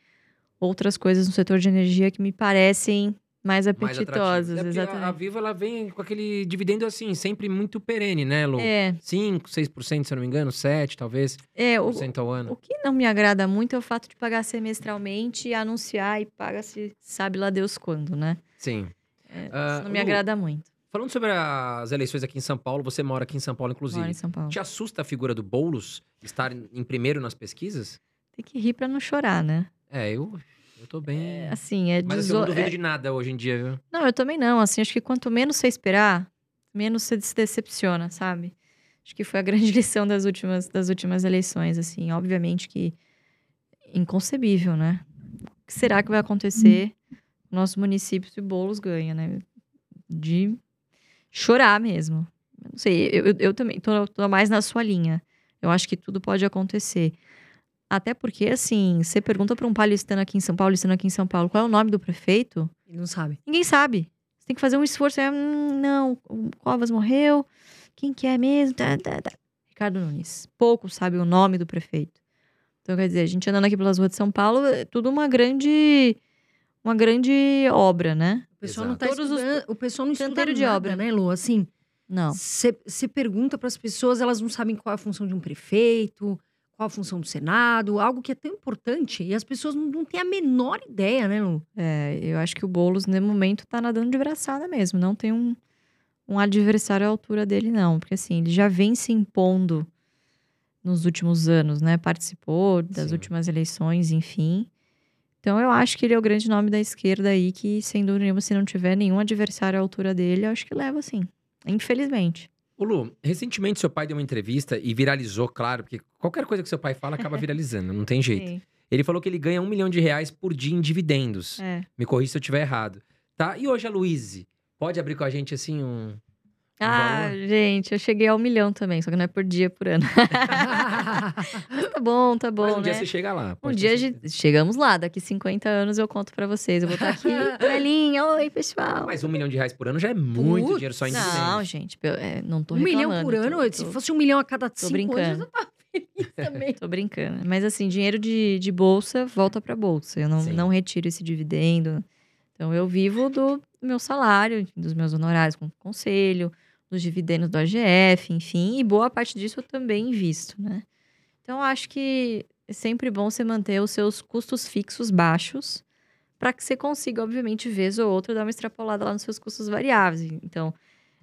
outras coisas no setor de energia que me parecem mais Mais apetitosas. atrativo. É porque a- A exatamente. Vivo, ela vem com aquele dividendo assim, sempre muito perene, né, Lu? É, 5, 6%, se eu não me engano, 7, talvez, é, o, ao ano. O que não me agrada muito é o fato de pagar semestralmente, anunciar e paga-se sabe lá Deus quando, né? Sim. É, Ah, isso não me Lu, agrada muito. Falando sobre as eleições aqui em São Paulo, você mora aqui em São Paulo, Moro inclusive. em São Paulo. Te assusta a figura do Boulos estar em primeiro nas pesquisas? Tem que rir pra não chorar, né? É, eu, eu tô bem. Assim, é Mas assim, eu não duvido é- de nada hoje em dia, viu? Não, eu também não. Assim, acho que quanto menos você esperar, menos você se decepciona, sabe? Acho que foi a *laughs* grande lição das últimas, das últimas eleições, assim. Obviamente que inconcebível, né? O que será que vai acontecer no nosso município se o Boulos ganha, né? De chorar mesmo. Eu Não sei, eu, eu- eu também tô, tô mais na sua linha. Eu acho que tudo pode acontecer. Até porque, assim, você pergunta para um paulistano aqui em São Paulo, paulistano aqui em São Paulo, qual é o nome do prefeito? Ele não sabe. Ninguém sabe. Você tem que fazer um esforço. É, hum, não, o Covas morreu. Quem que é mesmo? Tá, tá, tá. Ricardo Nunes. Pouco sabe o nome do prefeito. Então, quer dizer, a gente andando aqui pelas ruas de São Paulo, é tudo uma grande, uma grande obra, né? O pessoal Exato. não tá Todos os- estudando, o pessoal não estuda de nada, obra. né, Lu? Assim, Não. você pergunta para as pessoas, elas não sabem qual é a função de um prefeito, qual a função do Senado, algo que é tão importante e as pessoas não, não têm a menor ideia, né, Lu? É, eu acho que o Boulos, no momento, tá nadando de braçada mesmo. Não tem um, um adversário à altura dele, não. Porque assim, ele já vem se impondo nos últimos anos, né? Participou das Sim. últimas eleições, enfim. Então eu acho que ele é o grande nome da esquerda aí, que, sem dúvida nenhuma, se não tiver nenhum adversário à altura dele, eu acho que leva sim. Infelizmente. Ô Lu, recentemente seu pai deu uma entrevista e viralizou, claro, porque qualquer coisa que seu pai fala acaba *laughs* viralizando, não tem jeito. Sim. Ele falou que ele ganha um milhão de reais por dia em dividendos. É. Me corrija se eu estiver errado. Tá? E hoje a Luíse, pode abrir com a gente assim um. Ah, valor? gente, eu cheguei ao milhão também, só que não é por dia, por ano. *laughs* Mas tá bom, tá Mas bom, um dia né? você chega lá. Um dia certeza. chegamos lá, daqui 50 anos eu conto pra vocês. Eu vou estar aqui, *laughs* Belinha, oi pessoal. Mas um milhão de reais por ano já é muito Putz, dinheiro só em Não, gente, é, não tô um milhão reclamando, por ano? tô- Se tô- fosse um milhão a cada cinco brincando. anos, eu tava feliz *laughs* também. Tô brincando. Mas assim, dinheiro de, de bolsa volta pra bolsa. Eu não, Sim. não retiro esse dividendo. Então eu vivo do meu salário, dos meus honorários com conselho, dos dividendos do AGF, enfim. E boa parte disso eu também invisto, né? Então acho que é sempre bom você manter os seus custos fixos baixos para que você consiga, obviamente, vez ou outra, dar uma extrapolada lá nos seus custos variáveis. Então,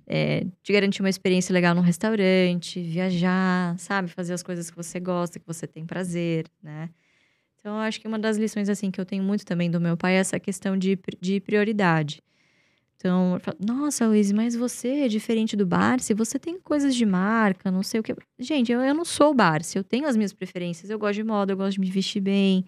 é, te garantir uma experiência legal num restaurante, viajar, sabe? Fazer as coisas que você gosta, que você tem prazer, né? Então, acho que uma das lições, assim, que eu tenho muito também do meu pai é essa questão de, de prioridade. Então, eu falo, nossa, Luiz, mas você é diferente do Barsi, você tem coisas de marca, não sei o que. Gente, eu, eu não sou o Barsi, eu tenho as minhas preferências, eu gosto de moda, eu gosto de me vestir bem.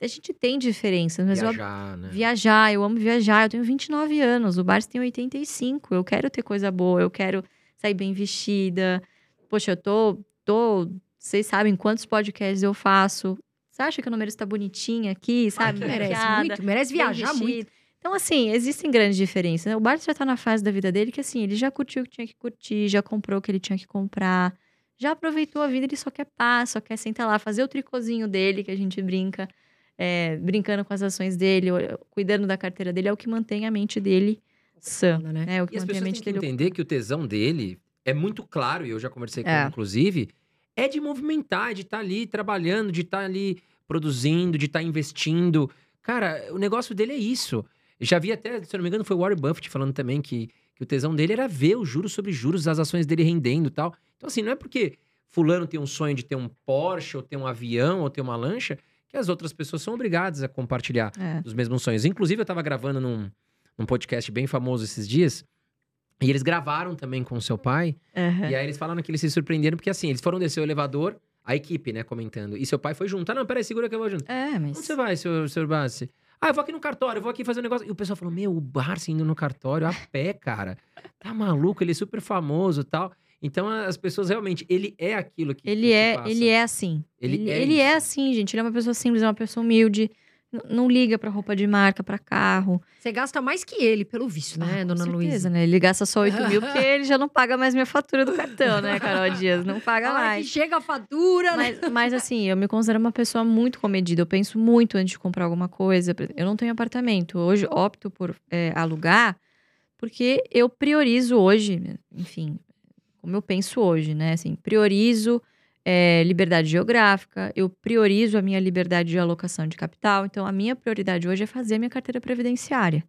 A gente tem diferenças, mas eu Viajar, né? Viajar, eu amo viajar. Eu tenho 29 anos, o Barça tem 85. Eu quero ter coisa boa, eu quero sair bem vestida. Poxa, eu tô. tô vocês sabem quantos podcasts eu faço. Você acha que o número está bonitinha aqui, sabe? que Merece muito, merece viajar muito. Então, assim, existem grandes diferenças. né? O Barça já tá na fase da vida dele que, assim, ele já curtiu o que tinha que curtir, já comprou o que ele tinha que comprar, já aproveitou a vida, ele só quer paz, só quer sentar lá, fazer o tricôzinho dele, que a gente brinca, é, brincando com as ações dele, cuidando da carteira dele, é o que mantém a mente dele sã. né? É o que E as mantém a mente têm que dele entender que o tesão dele é muito claro, e eu já conversei com É. ele, inclusive, é de movimentar, de estar ali trabalhando, de estar ali produzindo, de estar investindo. Cara, o negócio dele é isso. Eu já vi até, se eu não me engano, foi o Warren Buffett falando também que, que o tesão dele era ver os juros sobre juros, as ações dele rendendo e tal. Então, assim, não é porque fulano tem um sonho de ter um Porsche, ou ter um avião, ou ter uma lancha, que as outras pessoas são obrigadas a compartilhar É. dos mesmos sonhos. Inclusive, eu tava gravando num, num podcast bem famoso esses dias. E eles gravaram também com o seu pai. Aham. E aí eles falaram que eles se surpreenderam, porque assim, eles foram descer o elevador, a equipe, né, comentando. E seu pai foi junto. Ah, não, peraí, segura que eu vou junto. É, mas. Onde você vai, senhor, senhor Bassi? Ah, eu vou aqui no cartório, eu vou aqui fazer um negócio. E o pessoal falou: Meu, o Barsi indo no cartório a pé, cara. Tá maluco, ele é super famoso e tal. Então, as pessoas realmente, ele é aquilo que. Ele que é, passa. ele é assim. Ele Ele, é ele é assim, gente. Ele é uma pessoa simples, é uma pessoa humilde. Não liga pra roupa de marca, pra carro. Você gasta mais que ele, pelo visto, né, Ah, dona certeza, Luísa? né? Ele gasta só 8 mil porque ele já não paga mais minha fatura do cartão, né, Carol Dias? Não paga A hora que mais. chega a fatura, né? Mas, mas assim, eu me considero uma pessoa muito comedida. Eu penso muito antes de comprar alguma coisa. Eu não tenho apartamento. Hoje opto por é, alugar porque eu priorizo hoje, enfim, como eu penso hoje, né? Assim, priorizo é, liberdade geográfica, eu priorizo a minha liberdade de alocação de capital. Então, a minha prioridade hoje é fazer a minha carteira previdenciária.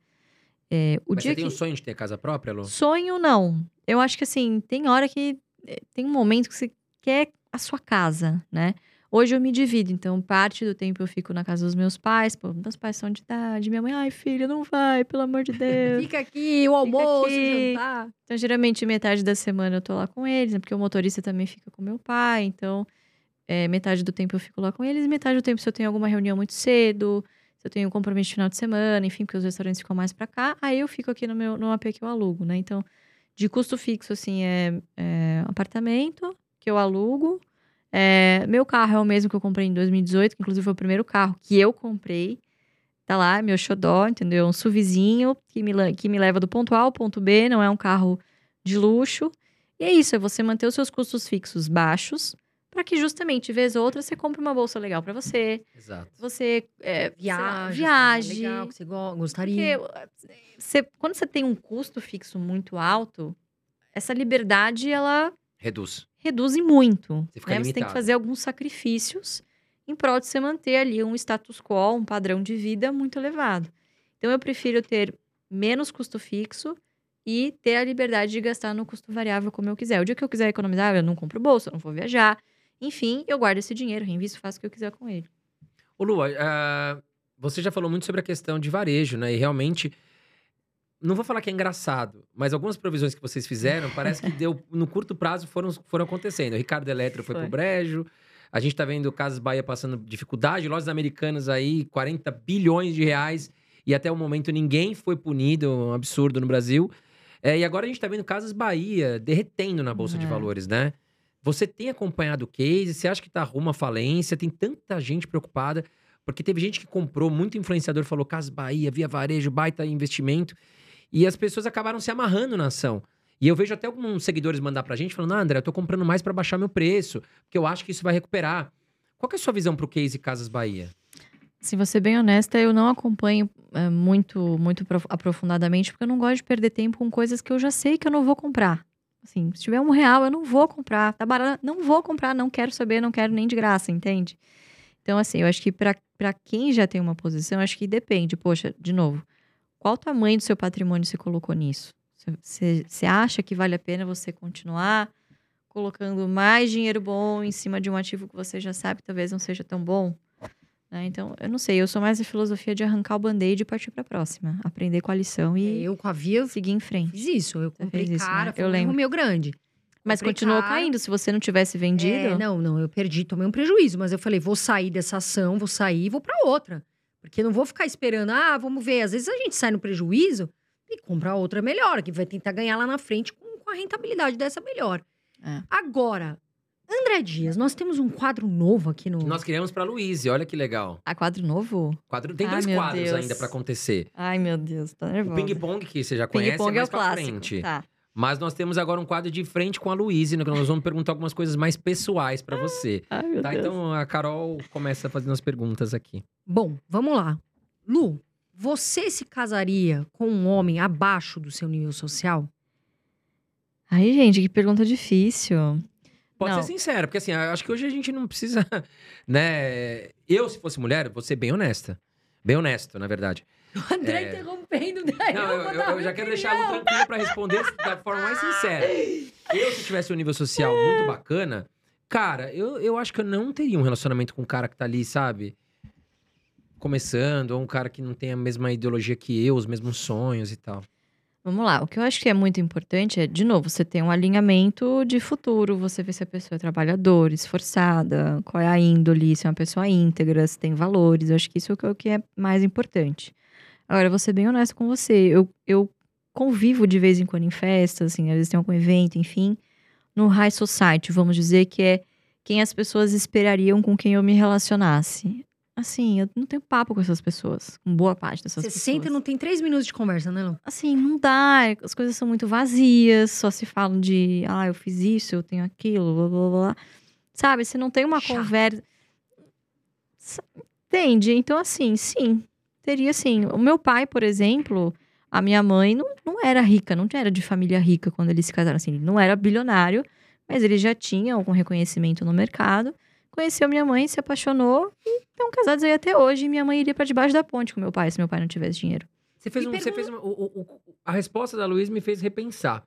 É, o Mas dia você tem que... um sonho de ter casa própria, Lu? Sonho, não. Eu acho que assim, tem hora que. eh, Tem um momento que você quer a sua casa, né? Hoje eu me divido, então parte do tempo eu fico na casa dos meus pais. Pô, meus pais são de idade. Minha mãe, ai, filha, não vai, pelo amor de Deus. Fica aqui, o almoço, aqui. jantar. Então, geralmente, metade da semana eu tô lá com eles, né? Porque o motorista também fica com meu pai. Então, é, metade do tempo eu fico lá com eles. Metade do tempo, se eu tenho alguma reunião muito cedo, se eu tenho um compromisso de final de semana, enfim, porque os restaurantes ficam mais pra cá, aí eu fico aqui no meu no AP que eu alugo, né? Então, de custo fixo, assim, é, é apartamento que eu alugo. É, meu carro é o mesmo que eu comprei em 2018, que inclusive foi o primeiro carro que eu comprei. Tá lá, meu xodó, entendeu? Um SUVzinho que me, que me leva do ponto A ao ponto B, não é um carro de luxo. E é isso, é você manter os seus custos fixos baixos, para que justamente, vez ou outra, você compre uma bolsa legal para você. Exato. Você é, Viagem. viaje. Legal, que você go- gostaria. Porque eh, você, quando você tem um custo fixo muito alto, essa liberdade, ela Reduz. reduz em muito. Você fica né? Você tem que fazer alguns sacrifícios em prol de você manter ali um status quo, um padrão de vida muito elevado. Então, eu prefiro ter menos custo fixo e ter a liberdade de gastar no custo variável como eu quiser. O dia que eu quiser economizar, eu não compro bolsa, eu não vou viajar. Enfim, eu guardo esse dinheiro, reinvisto, faço o que eu quiser com ele. Ô, Lua, ah, você já falou muito sobre a questão de varejo, né? E realmente, não vou falar que é engraçado, mas algumas provisões que vocês fizeram, parece que deu, *laughs* no curto prazo foram, foram acontecendo. O Ricardo Eletro foi, Foi. pro brejo, a gente tá vendo Casas Bahia passando dificuldade, lojas americanas aí, 40 bilhões de reais, e até o momento ninguém foi punido, um absurdo no Brasil. É, e agora a gente tá vendo Casas Bahia derretendo na Bolsa de É. Valores, né? Você tem acompanhado o case? Você acha que tá rumo à falência? Tem tanta gente preocupada. Porque teve gente que comprou, muito influenciador falou Casas Bahia, Via Varejo, baita investimento. E as pessoas acabaram se amarrando na ação. E eu vejo até alguns seguidores mandar pra gente falando: ah, André, eu tô comprando mais pra baixar meu preço, porque eu acho que isso vai recuperar. Qual é a sua visão pro case Casas Bahia? Se vou ser bem honesta, eu não acompanho é, muito, muito prof- aprofundadamente, porque eu não gosto de perder tempo com coisas que eu já sei que eu não vou comprar. Assim, se tiver um real, eu não vou comprar. Tá barato, não vou comprar, não quero saber, não quero nem de graça, entende? Então, assim, eu acho que pra quem já tem uma posição, acho que depende. Poxa, de novo, qual o tamanho do seu patrimônio você colocou nisso? Você você acha que vale a pena você continuar colocando mais dinheiro bom em cima de um ativo que você já sabe que talvez não seja tão bom? né? Então, eu não sei, eu sou mais a filosofia de arrancar o band-aid e partir pra próxima. Aprender com a lição e Eu com a Via seguir em frente. fiz isso. Eu comprei isso, cara, né? Eu um lembro. meu grande. Mas Comprei continuou caindo. Se você não tivesse vendido. É, não, não, eu perdi, tomei um prejuízo, mas eu falei, vou sair dessa ação, vou sair e vou pra outra. Porque não vou ficar esperando, ah, vamos ver. Às vezes a gente sai no prejuízo e compra outra melhor, que vai tentar ganhar lá na frente com, com a rentabilidade dessa melhor. É. Agora, André Dias, nós temos um quadro novo aqui no. Nós criamos pra Luiz, olha que legal. A quadro novo? Quadro, tem Ai, dois quadros Deus. ainda pra acontecer. Ai, meu Deus, tô O nervosa. ping-pong, que você já conhece, Ping-pong é é, mais o pra clássico. frente. Tá. Mas nós temos agora um quadro de frente com a Luísa, no que nós vamos perguntar algumas coisas mais pessoais pra você. *gasps* Ai, meu Tá, Deus. então a Carol começa fazendo as perguntas aqui. Bom, vamos lá. Lu, você se casaria com um homem abaixo do seu nível social? Ai, gente, que pergunta difícil. Pode Não. ser sincero, porque assim, acho que hoje a gente não precisa, *laughs* né? Eu, se fosse mulher, vou ser bem honesta. Bem honesto, na verdade. *laughs* O André É. interrompendo, daí Não, eu, eu- eu já quero opinião. deixar ela tranquila pra responder *laughs* da forma mais sincera. Eu, se tivesse um nível social muito bacana, cara, eu, eu acho que eu não teria um relacionamento com um cara que tá ali, sabe? Começando, ou um cara que não tem a mesma ideologia que eu, os mesmos sonhos e tal. Vamos lá. O que eu acho que é muito importante é, de novo, você ter um alinhamento de futuro, você ver se a pessoa é trabalhadora, esforçada, qual é a índole, se é uma pessoa íntegra, se tem valores. Eu acho que isso é o que- o que é mais importante. Agora, eu vou ser bem honesto com você. Eu, eu convivo de vez em quando em festas, assim, às vezes tem algum evento, enfim, no high society, vamos dizer, que é quem as pessoas esperariam com quem eu me relacionasse. Assim, eu não tenho papo com essas pessoas, com boa parte dessas Você pessoas senta e não tem três minutos de conversa, né, Lu? assim, não dá. As coisas são muito vazias, só se falam de, ah, eu fiz isso, eu tenho aquilo, blá blá blá. Sabe, você não tem uma Chato. conversa. Sa- Entende? Então, assim, sim, teria sim. O meu pai, por exemplo, a minha mãe não, não era rica, não era de família rica quando eles se casaram. Assim, ele não era bilionário, mas ele já tinha algum reconhecimento no mercado. Conheceu minha mãe, se apaixonou e estão casados aí até hoje. E minha mãe iria pra debaixo da ponte com meu pai se meu pai não tivesse dinheiro. Você fez, um, você pergunta- fez uma- o- o- a resposta da Luiz me fez repensar.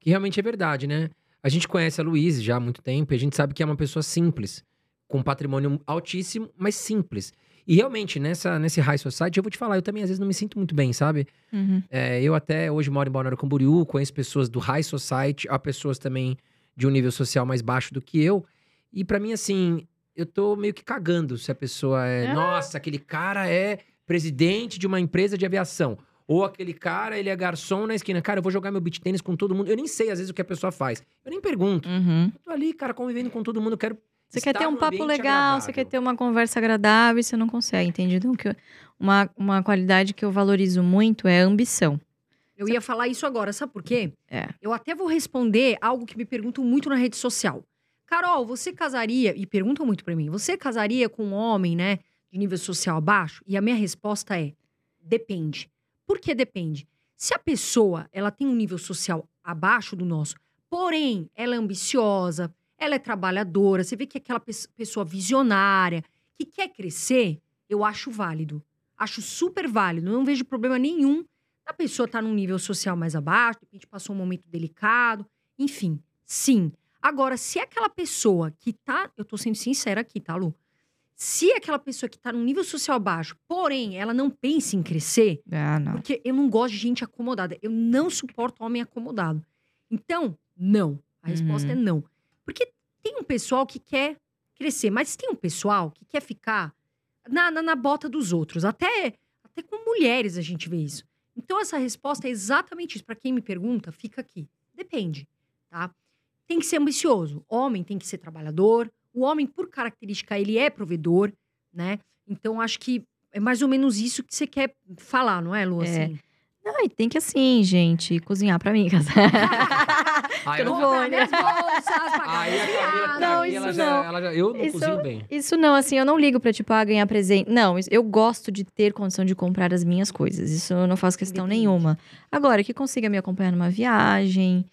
Que realmente é verdade, né? A gente conhece a Luiz já há muito tempo e a gente sabe que é uma pessoa simples, com um patrimônio altíssimo, mas simples. E realmente, nessa, nesse high society, eu vou te falar, eu também às vezes não me sinto muito bem, sabe? É, eu até hoje moro em Balneário Camboriú, conheço pessoas do high society, há pessoas também de um nível social mais baixo do que eu. E pra mim, assim, eu tô meio que cagando se a pessoa é, Ah. nossa, aquele cara é presidente de uma empresa de aviação. Ou aquele cara, ele é garçom na esquina. Cara, eu vou jogar meu beat tênis com todo mundo. Eu nem sei, às vezes, o que a pessoa faz. Eu nem pergunto. Uhum. Eu tô ali, cara, convivendo com todo mundo. Eu quero. Você quer ter um papo legal, você quer agradável. ter uma conversa agradável e você não consegue, entende? Então, que eu- uma, uma qualidade que eu valorizo muito é a ambição. Eu ia falar isso agora, sabe por quê? É. Eu até vou responder algo que me perguntam muito na rede social. Carol, você casaria, e perguntam muito pra mim, você casaria com um homem, né, de nível social baixo? E a minha resposta é: depende. Por que depende? Se a pessoa, ela tem um nível social abaixo do nosso, porém, ela é ambiciosa, ela é trabalhadora, você vê que é aquela pe- pessoa visionária, que quer crescer, eu acho válido. Acho super válido, não vejo problema nenhum A pessoa tá num nível social mais abaixo, de repente passou um momento delicado, enfim, sim. Agora, se é aquela pessoa que tá, eu tô sendo sincera aqui, tá, Lu? Se é aquela pessoa que tá num nível social baixo, porém, ela não pensa em crescer, Ah, não. porque eu não gosto de gente acomodada. Eu não suporto homem acomodado. Então, não. A resposta Uhum. é não. Porque tem um pessoal que quer crescer, mas tem um pessoal que quer ficar na, na, na bota dos outros. Até, até com mulheres a gente vê isso. Então, essa resposta é exatamente isso. Para quem me pergunta, fica aqui. Depende, tá? Tem que ser ambicioso. Homem tem que ser trabalhador. O homem, por característica, ele é provedor, né? Então, acho que é mais ou menos isso que você quer falar, não é, Lu? É. Assim? Não, e tem que assim, gente, cozinhar pra mim. *laughs* Ai, Eu não vou, né? Não, isso ela já, não. ela já- eu não Isso- cozinho bem. Isso não, assim, eu não ligo pra, tipo, ah, ganhar presente. Não, eu gosto de ter condição de comprar as minhas coisas. Isso eu não faço questão nenhuma. Agora, que consiga me acompanhar numa viagem,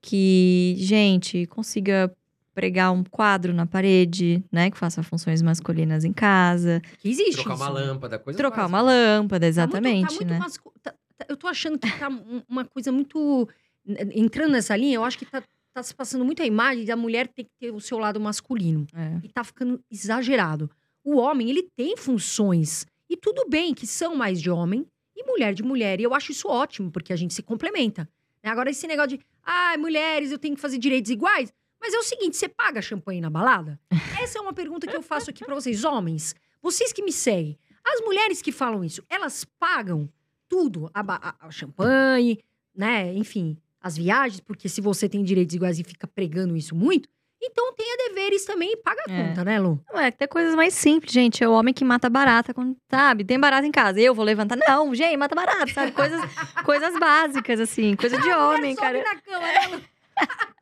que, gente, consiga pregar um quadro na parede, né? Que faça funções masculinas em casa. Que existe Trocar uma isso, né? lâmpada, coisa Trocar uma básica. lâmpada, Tá muito- exatamente, tá muito né? mascu- tá- tá- eu tô achando que tá um- uma coisa muito. Entrando nessa linha, eu acho que tá, tá se passando muito a imagem da mulher ter que ter o seu lado masculino. É. E tá ficando exagerado. O homem, ele tem funções. E tudo bem que são mais de homem e mulher de mulher. E eu acho isso ótimo, porque a gente se complementa. né? Agora, esse negócio de, ah, mulheres, eu tenho que fazer direitos iguais. Mas é o seguinte, você paga champanhe na balada? *laughs* Essa é uma pergunta que eu faço aqui pra vocês, homens. Vocês que me seguem. As mulheres que falam isso, elas pagam tudo? A, a- a champanhe, né? Enfim, as viagens, porque se você tem direitos iguais e fica pregando isso muito, então tenha deveres também e paga a É. conta, né, Lu? Não, é até coisas mais simples, gente. É o homem que mata barata, quando, sabe? Tem barata em casa. Eu vou levantar. Não, gente, mata barata, sabe? Coisas, *laughs* coisas básicas, assim. Coisa de homem, Sobe cara. na cama, né, Lu? *laughs*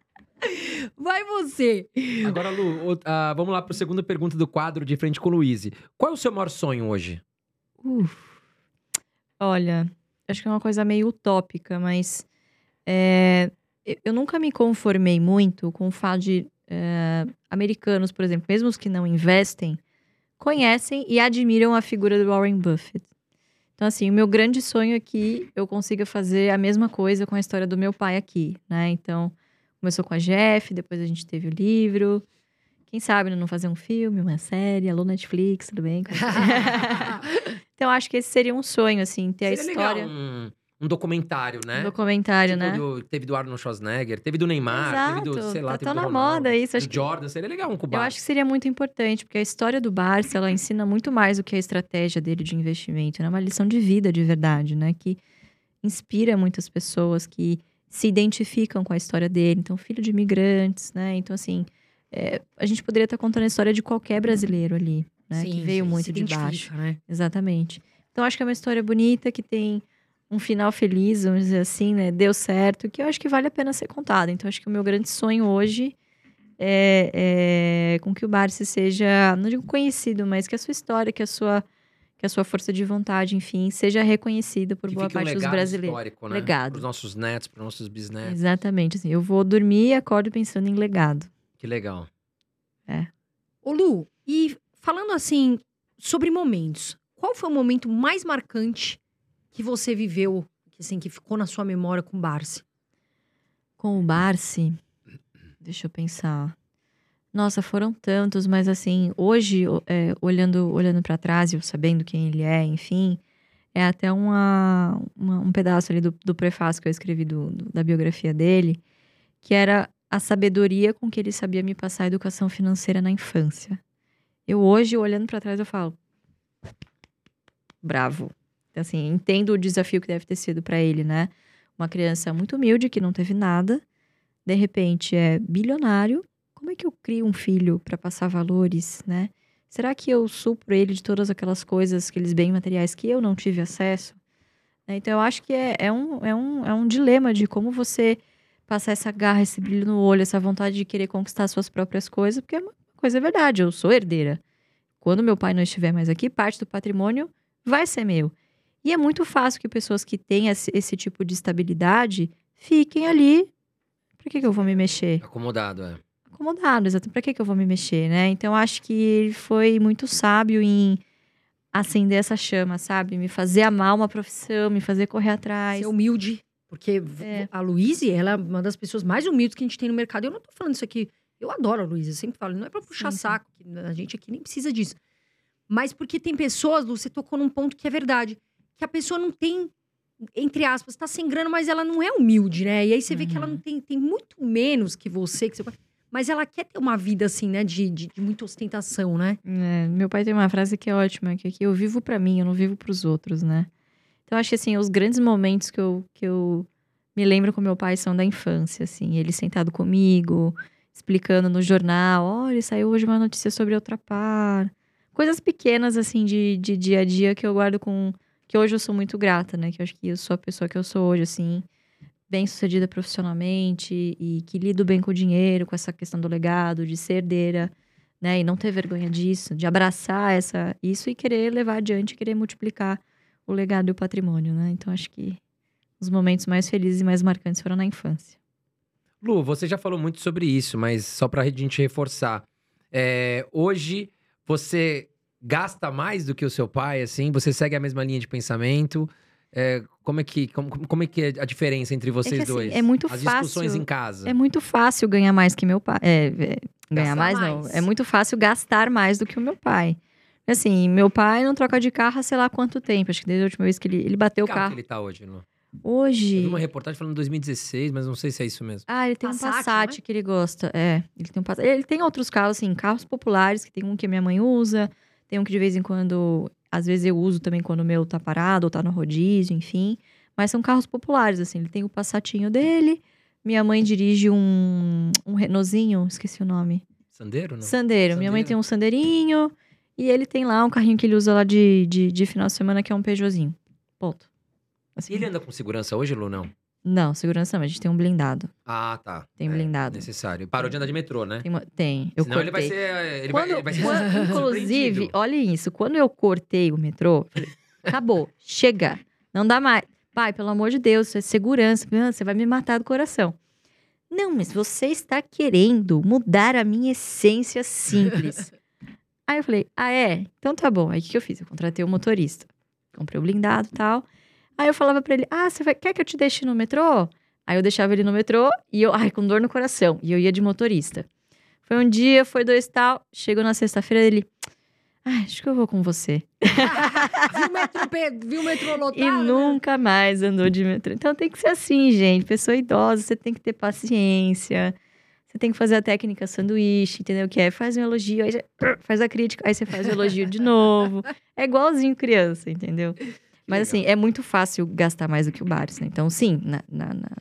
Vai você. Agora, Lu, ah, vamos lá para a segunda pergunta do quadro de frente com o Luiz. Qual é o seu maior sonho hoje? Uf. Olha, acho que é uma coisa meio utópica, mas é, eu- nunca me conformei muito com o fato de é, americanos, por exemplo, mesmo os que não investem, conhecem e admiram a figura do Warren Buffett. Então, assim, o meu grande sonho é que eu consiga fazer a mesma coisa com a história do meu pai aqui, né? Então, começou com a Jeff, depois a gente teve o livro. Quem sabe né, não fazer um filme, uma série, alô Netflix, tudo bem? *laughs* Então, acho que esse seria um sonho, assim, ter a Seria história. legal um, um documentário, né? Um documentário, Tipo né? do- teve do Arnold Schwarzenegger, teve do Neymar, teve do, Exato, sei lá, tá teve tão do na Ronaldo, moda isso, acho do que- Jordan, seria legal um Eu cubano. acho que seria muito importante, porque a história do Barça, ela ensina muito mais do que a estratégia dele de investimento. É uma lição de vida de verdade, né? Que inspira muitas pessoas que se identificam com a história dele. Então, filho de imigrantes, né? Então, assim, é, a gente poderia estar contando a história de qualquer brasileiro ali, né? que Sim, veio se muito de baixo. né? Exatamente. Então, acho que é uma história bonita, que tem um final feliz, vamos dizer assim, né? Deu certo, que eu acho que vale a pena ser contada. Então, acho que o meu grande sonho hoje é, é com que o Barsi seja, não digo conhecido, mas que a sua história, que a sua, que a sua força de vontade, enfim, seja reconhecida por que boa fique um parte dos brasileiros. histórico, né? Legado. Para os nossos netos, para os nossos bisnetos. Exatamente. Assim, eu vou dormir e acordo pensando em legado. Que legal. Ô, Lu, e falando assim sobre momentos, qual foi o momento mais marcante que você viveu, que assim, que ficou na sua memória com o Barsi? Com o Barsi, deixa eu pensar. Nossa, foram tantos, mas assim, hoje, é, olhando, olhando para trás e sabendo quem ele é, enfim, é até uma, uma- um pedaço ali do, do prefácio que eu escrevi do, do- da biografia dele, que era a sabedoria com que ele sabia me passar a educação financeira na infância. Eu hoje, olhando para trás, eu falo, bravo. Então, assim, entendo o desafio que deve ter sido para ele, né? Uma criança muito humilde que não teve nada, de repente é bilionário. Como é que eu crio um filho para passar valores, né? Será que eu supro ele de todas aquelas coisas, aqueles bens materiais que eu não tive acesso? Né? Então, eu acho que é, é, um, é, um, é um dilema de como você passar essa garra, esse brilho no olho, essa vontade de querer conquistar suas próprias coisas, porque é uma coisa é verdade, eu sou herdeira. Quando meu pai não estiver mais aqui, parte do patrimônio vai ser meu. E é muito fácil que pessoas que têm esse, esse tipo de estabilidade fiquem ali. Por que, que eu vou me mexer? Acomodado, é. Acomodado, exato. Pra que, que eu vou me mexer, né? Então, eu acho que ele foi muito sábio em acender essa chama, sabe? Me fazer amar uma profissão, me fazer correr atrás. Ser humilde. Porque É. a Luíse, ela é uma das pessoas mais humildes que a gente tem no mercado. Eu não tô falando isso aqui. Eu adoro a Luísa, eu sempre falo. Não é pra puxar Sim, sim. saco, que a gente aqui nem precisa disso. Mas porque tem pessoas, Lu, você tocou num ponto que é verdade. Que a pessoa não tem, entre aspas, tá sem grana, mas ela não é humilde, né? E aí você vê que ela Uhum. não tem, tem muito menos que você, que pai. Mas ela quer ter uma vida assim, né? De, de, de muita ostentação, né? É, meu pai tem uma frase que é ótima, que é que eu vivo pra mim, eu não vivo pros outros, né? Então acho que assim, os grandes momentos que eu, que eu me lembro com meu pai são da infância, assim, ele sentado comigo, explicando no jornal, olha, saiu hoje uma notícia sobre Ultrapar. Coisas pequenas assim de, de dia a dia que eu guardo com que hoje eu sou muito grata, né? Que eu acho que eu sou a pessoa que eu sou hoje, assim, bem sucedida profissionalmente e que lido bem com o dinheiro, com essa questão do legado, de ser herdeira né? E não ter vergonha disso, de abraçar essa, isso e querer levar adiante, querer multiplicar o legado e o patrimônio, né? Então acho que os momentos mais felizes e mais marcantes foram na infância. Lu, você já falou muito sobre isso, mas só pra gente reforçar. É, hoje, você gasta mais do que o seu pai, assim? Você segue a mesma linha de pensamento? É, como, é que, como, como é que é a diferença entre vocês assim, dois? é muito As discussões fácil- em casa. É muito fácil ganhar mais que meu pai. É, é, ganhar Gastar mais, não. mais. É muito fácil gastar mais do que o meu pai. Assim, meu pai não troca de carro há sei lá quanto tempo. Acho que desde a última vez que ele, ele bateu o Que carro carro. que ele tá hoje, Lu? Eu Hoje. vi uma reportagem falando 2016, mas não sei se é isso mesmo. Ah, ele tem Passat, um Passat não é? que ele gosta. É, ele tem um Passat. Ele tem outros carros, assim, carros populares, que tem um que a minha mãe usa, tem um que de vez em quando, às vezes eu uso também quando o meu tá parado ou tá no rodízio, enfim. Mas são carros populares, assim. Ele tem o Passatinho dele. Minha mãe dirige um, um Renaultzinho, esqueci o nome. Sandeiro, não? Sandeiro. Minha mãe tem um Sandeirinho. E ele tem lá um carrinho que ele usa lá de, de, de final de semana, que é um Peugeotzinho. Ponto. Assim, E ele anda com segurança hoje, Lu, não? Não, segurança não. A gente tem um blindado. Ah, tá. Tem É, blindado. Necessário. Parou de andar de metrô, né? Tem, uma- tem. Eu Senão ele vai cortei. ser. Ele Quando, vai, ele vai ser quando- *laughs* inclusive, olha isso. Quando eu cortei o metrô, falei, acabou, chega, não dá mais. Pai, pelo amor de Deus, isso é segurança. Você vai me matar do coração. Não, mas você está querendo mudar a minha essência simples. *laughs* Aí eu falei, ah, é? Então tá bom. Aí o que que eu fiz? Eu contratei o motorista. Comprei o blindado e tal. Aí eu falava pra ele, ah, você vai- quer que eu te deixe no metrô? Aí eu deixava ele no metrô e eu, ai, com dor no coração. E eu ia de motorista. Foi um dia, foi dois tal. Chegou na sexta-feira, ele. Ai, acho que eu vou com você. *laughs* viu, o metrô, viu o metrô lotado? E né? nunca mais andou de metrô. Então tem que ser assim, gente. Pessoa idosa, você tem que ter paciência. Você tem que fazer a técnica sanduíche, entendeu? Que é faz um elogio, aí você faz a crítica, aí você faz o elogio de novo. *laughs* É igualzinho criança, entendeu? Mas assim, é muito fácil gastar mais do que o Bares, né? Então, sim, na, na, na-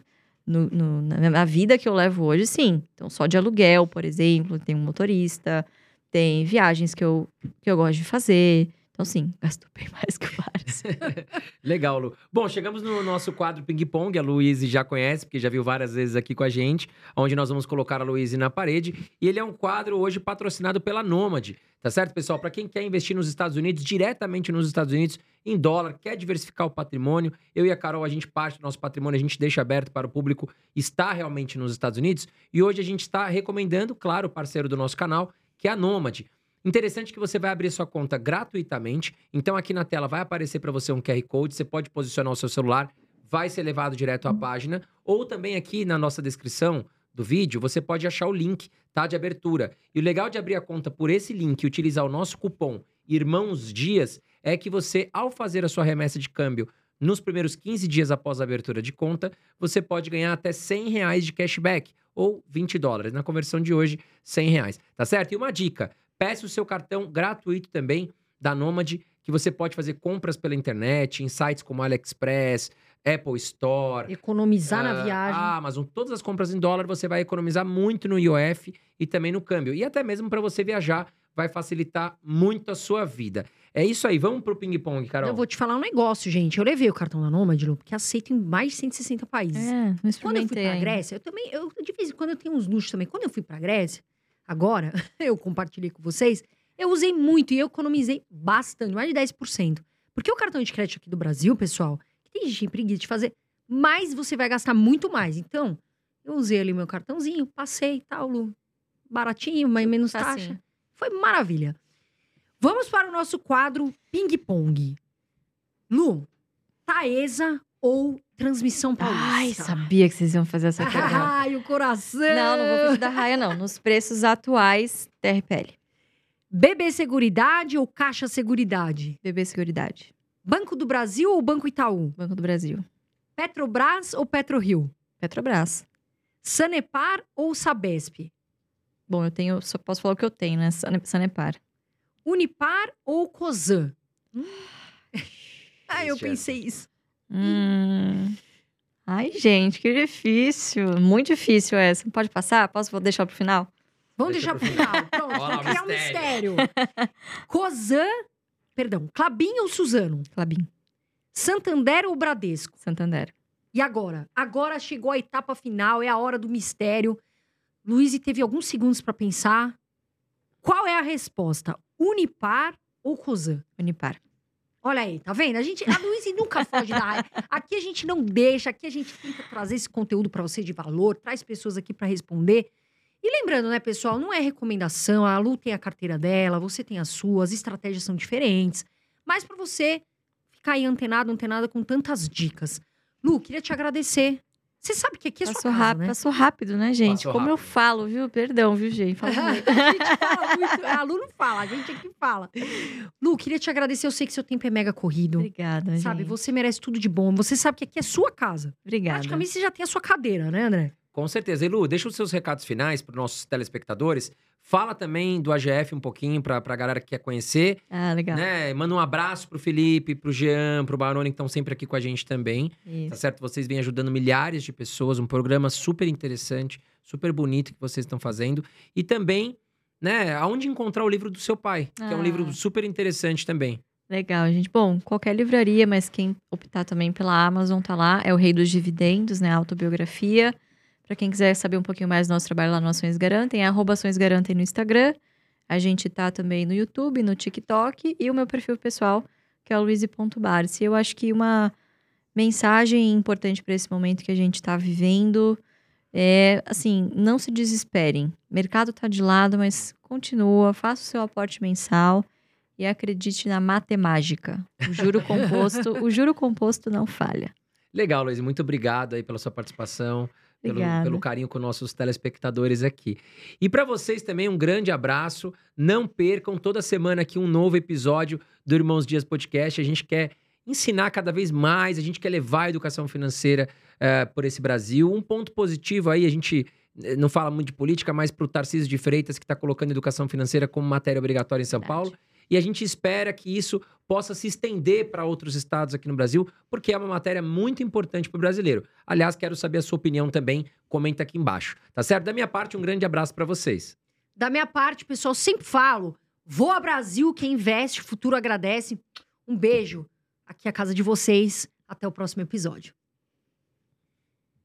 no- no- na, na vida que eu levo hoje, sim. Então, só de aluguel, por exemplo, tem um motorista, tem viagens que eu, que eu gosto de fazer. Então, sim, gasto bem *laughs* mais que o Bares. *laughs* Legal, Lu. Bom, chegamos no nosso quadro Ping Pong. A Luíse já conhece, porque já viu várias vezes aqui com a gente, onde nós vamos colocar a Luíse na parede. E ele é um quadro hoje patrocinado pela Nômade. Tá certo, pessoal? Para quem quer investir nos Estados Unidos, diretamente nos Estados Unidos, em dólar, quer diversificar o patrimônio, eu e a Carol, a gente parte do nosso patrimônio, a gente deixa aberto para o público estar realmente nos Estados Unidos. E hoje a gente está recomendando, claro, o parceiro do nosso canal, que é a Nômade. Interessante que você vai abrir sua conta gratuitamente. Então aqui na tela vai aparecer para você um QR Code, você pode posicionar o seu celular, vai ser levado direto à página, ou também aqui na nossa descrição do vídeo, você pode achar o link, tá, de abertura. E o legal de abrir a conta por esse link e utilizar o nosso cupom Irmãos Dias é que você, ao fazer a sua remessa de câmbio nos primeiros 15 dias após a abertura de conta, você pode ganhar até 100 reais de cashback ou 20 dólares. Na conversão de hoje, 100 reais, tá certo? E uma dica, peça o seu cartão gratuito também da Nômade, que você pode fazer compras pela internet, em sites como AliExpress, Apple Store, Economizar na ah, viagem. Amazon, todas as compras em dólar, você vai economizar muito no IOF e também no câmbio. E até mesmo para você viajar, vai facilitar muito a sua vida. É isso aí, vamos pro ping-pong, Carol. Eu vou te falar um negócio, gente. Eu levei o cartão da Nômade, Lu, porque aceito em mais de 160 países. É, não Quando eu fui pra. Grécia, eu também, eu, de vez em quando eu tenho uns luxos também. Quando eu fui pra Grécia, agora, *laughs* eu compartilhei com vocês, eu usei muito e eu economizei bastante, mais de 10%. Porque o cartão de crédito aqui do Brasil, pessoal, que tem gente preguiça de fazer, mais você vai gastar muito mais. Então, eu usei ali o meu cartãozinho, passei, tal, Lu, baratinho, mas menos taxa. Facinho. Foi maravilha. Vamos para o nosso quadro Ping Pong. Lu, Taesa ou Transmissão Paulista? Ai, sabia que vocês iam fazer essa *laughs* pergunta. Ai, o coração! não, não vou fugir da raia, não. Nos preços atuais, TRPL. BB Seguridade ou Caixa Seguridade? BB Seguridade. Banco do Brasil ou Banco Itaú? Banco do Brasil. Petrobras ou PetroRio? Petrobras. Sanepar ou Sabesp? Bom, eu tenho, só posso falar o que eu tenho, né? Sane- Sanepar. Unipar ou Cosan? *laughs* Ai, eu Cristiano. pensei isso. Hum. Ai, gente, que difícil. Muito difícil essa. Pode passar? Posso vou deixar pro final? Vamos Deixa deixar pro final. Pronto, Olha vamos criar um mistério. Cosan, perdão, Clabin ou Suzano? Clabin. Santander ou Bradesco? Santander. E agora? Agora chegou a etapa final, é a hora do mistério. Luiz teve alguns segundos para pensar. Qual é a resposta? Unipar ou Cosan? Unipar. Olha aí, tá vendo? A gente, a Luiz nunca foge da área. Aqui a gente não deixa, aqui a gente tenta trazer esse conteúdo para você de valor, traz pessoas aqui para responder. E lembrando, né, pessoal, não é recomendação, a Lu tem a carteira dela, você tem a sua, as estratégias são diferentes. Mas para você ficar aí antenado, antenada com tantas dicas. Lu, queria te agradecer. Você sabe que aqui é sua Passou casa, rápido, né? passou rápido, né, gente? Passou Como eu rápido. falo, viu? Perdão, viu, gente? Muito. *laughs* a gente fala muito. A Lu não fala, a gente aqui fala. Lu, queria te agradecer. Eu sei que seu tempo é mega corrido. Obrigada, Sabe, gente. você merece tudo de bom. Você sabe que aqui é sua casa. Obrigada. Praticamente você já tem a sua cadeira, né, André? Com certeza. E Lu, deixa os seus recados finais para os nossos telespectadores. Fala também do AGF um pouquinho para a galera que quer conhecer. Ah, legal. Né? Manda um abraço pro Felipe, pro Jean, pro Baroni, que estão sempre aqui com a gente também. Tá Isso. certo? Vocês vêm ajudando milhares de pessoas, um programa super interessante, super bonito que vocês estão fazendo. E também, né, aonde encontrar o livro do seu pai, que é um Ah. livro super interessante também. Legal, gente. Bom, qualquer livraria, mas quem optar também pela Amazon tá lá. É o Rei dos Dividendos, né? Autobiografia. Para quem quiser saber um pouquinho mais do nosso trabalho lá no Ações Garantem, é arroba Ações Garantem no Instagram. A gente tá também no YouTube, no TikTok e o meu perfil pessoal, que é o luiz.barce. Eu acho que uma mensagem importante para esse momento que a gente está vivendo é, assim, não se desesperem. O mercado tá de lado, mas continua, faça o seu aporte mensal e acredite na matemática. O juro *laughs* composto, o juro composto não falha. Legal, Luiz, muito obrigado aí pela sua participação. Pelo, pelo carinho com nossos telespectadores aqui. E para vocês também, um grande abraço. Não percam toda semana aqui um novo episódio do Irmãos Dias Podcast. A gente quer ensinar cada vez mais, a gente quer levar a educação financeira eh, por esse Brasil. Um ponto positivo aí, a gente eh, não fala muito de política, mas para o Tarcísio de Freitas, que está colocando educação financeira como matéria obrigatória em São Verdade. Paulo. E a gente espera que isso possa se estender para outros estados aqui no Brasil, porque é uma matéria muito importante para o brasileiro. Aliás, quero saber a sua opinião também. Comenta aqui embaixo, tá certo? Da minha parte, um grande abraço para vocês. Da minha parte, pessoal, sempre falo: voa Brasil, quem investe, futuro agradece. Um beijo. Aqui é a casa de vocês. Até o próximo episódio.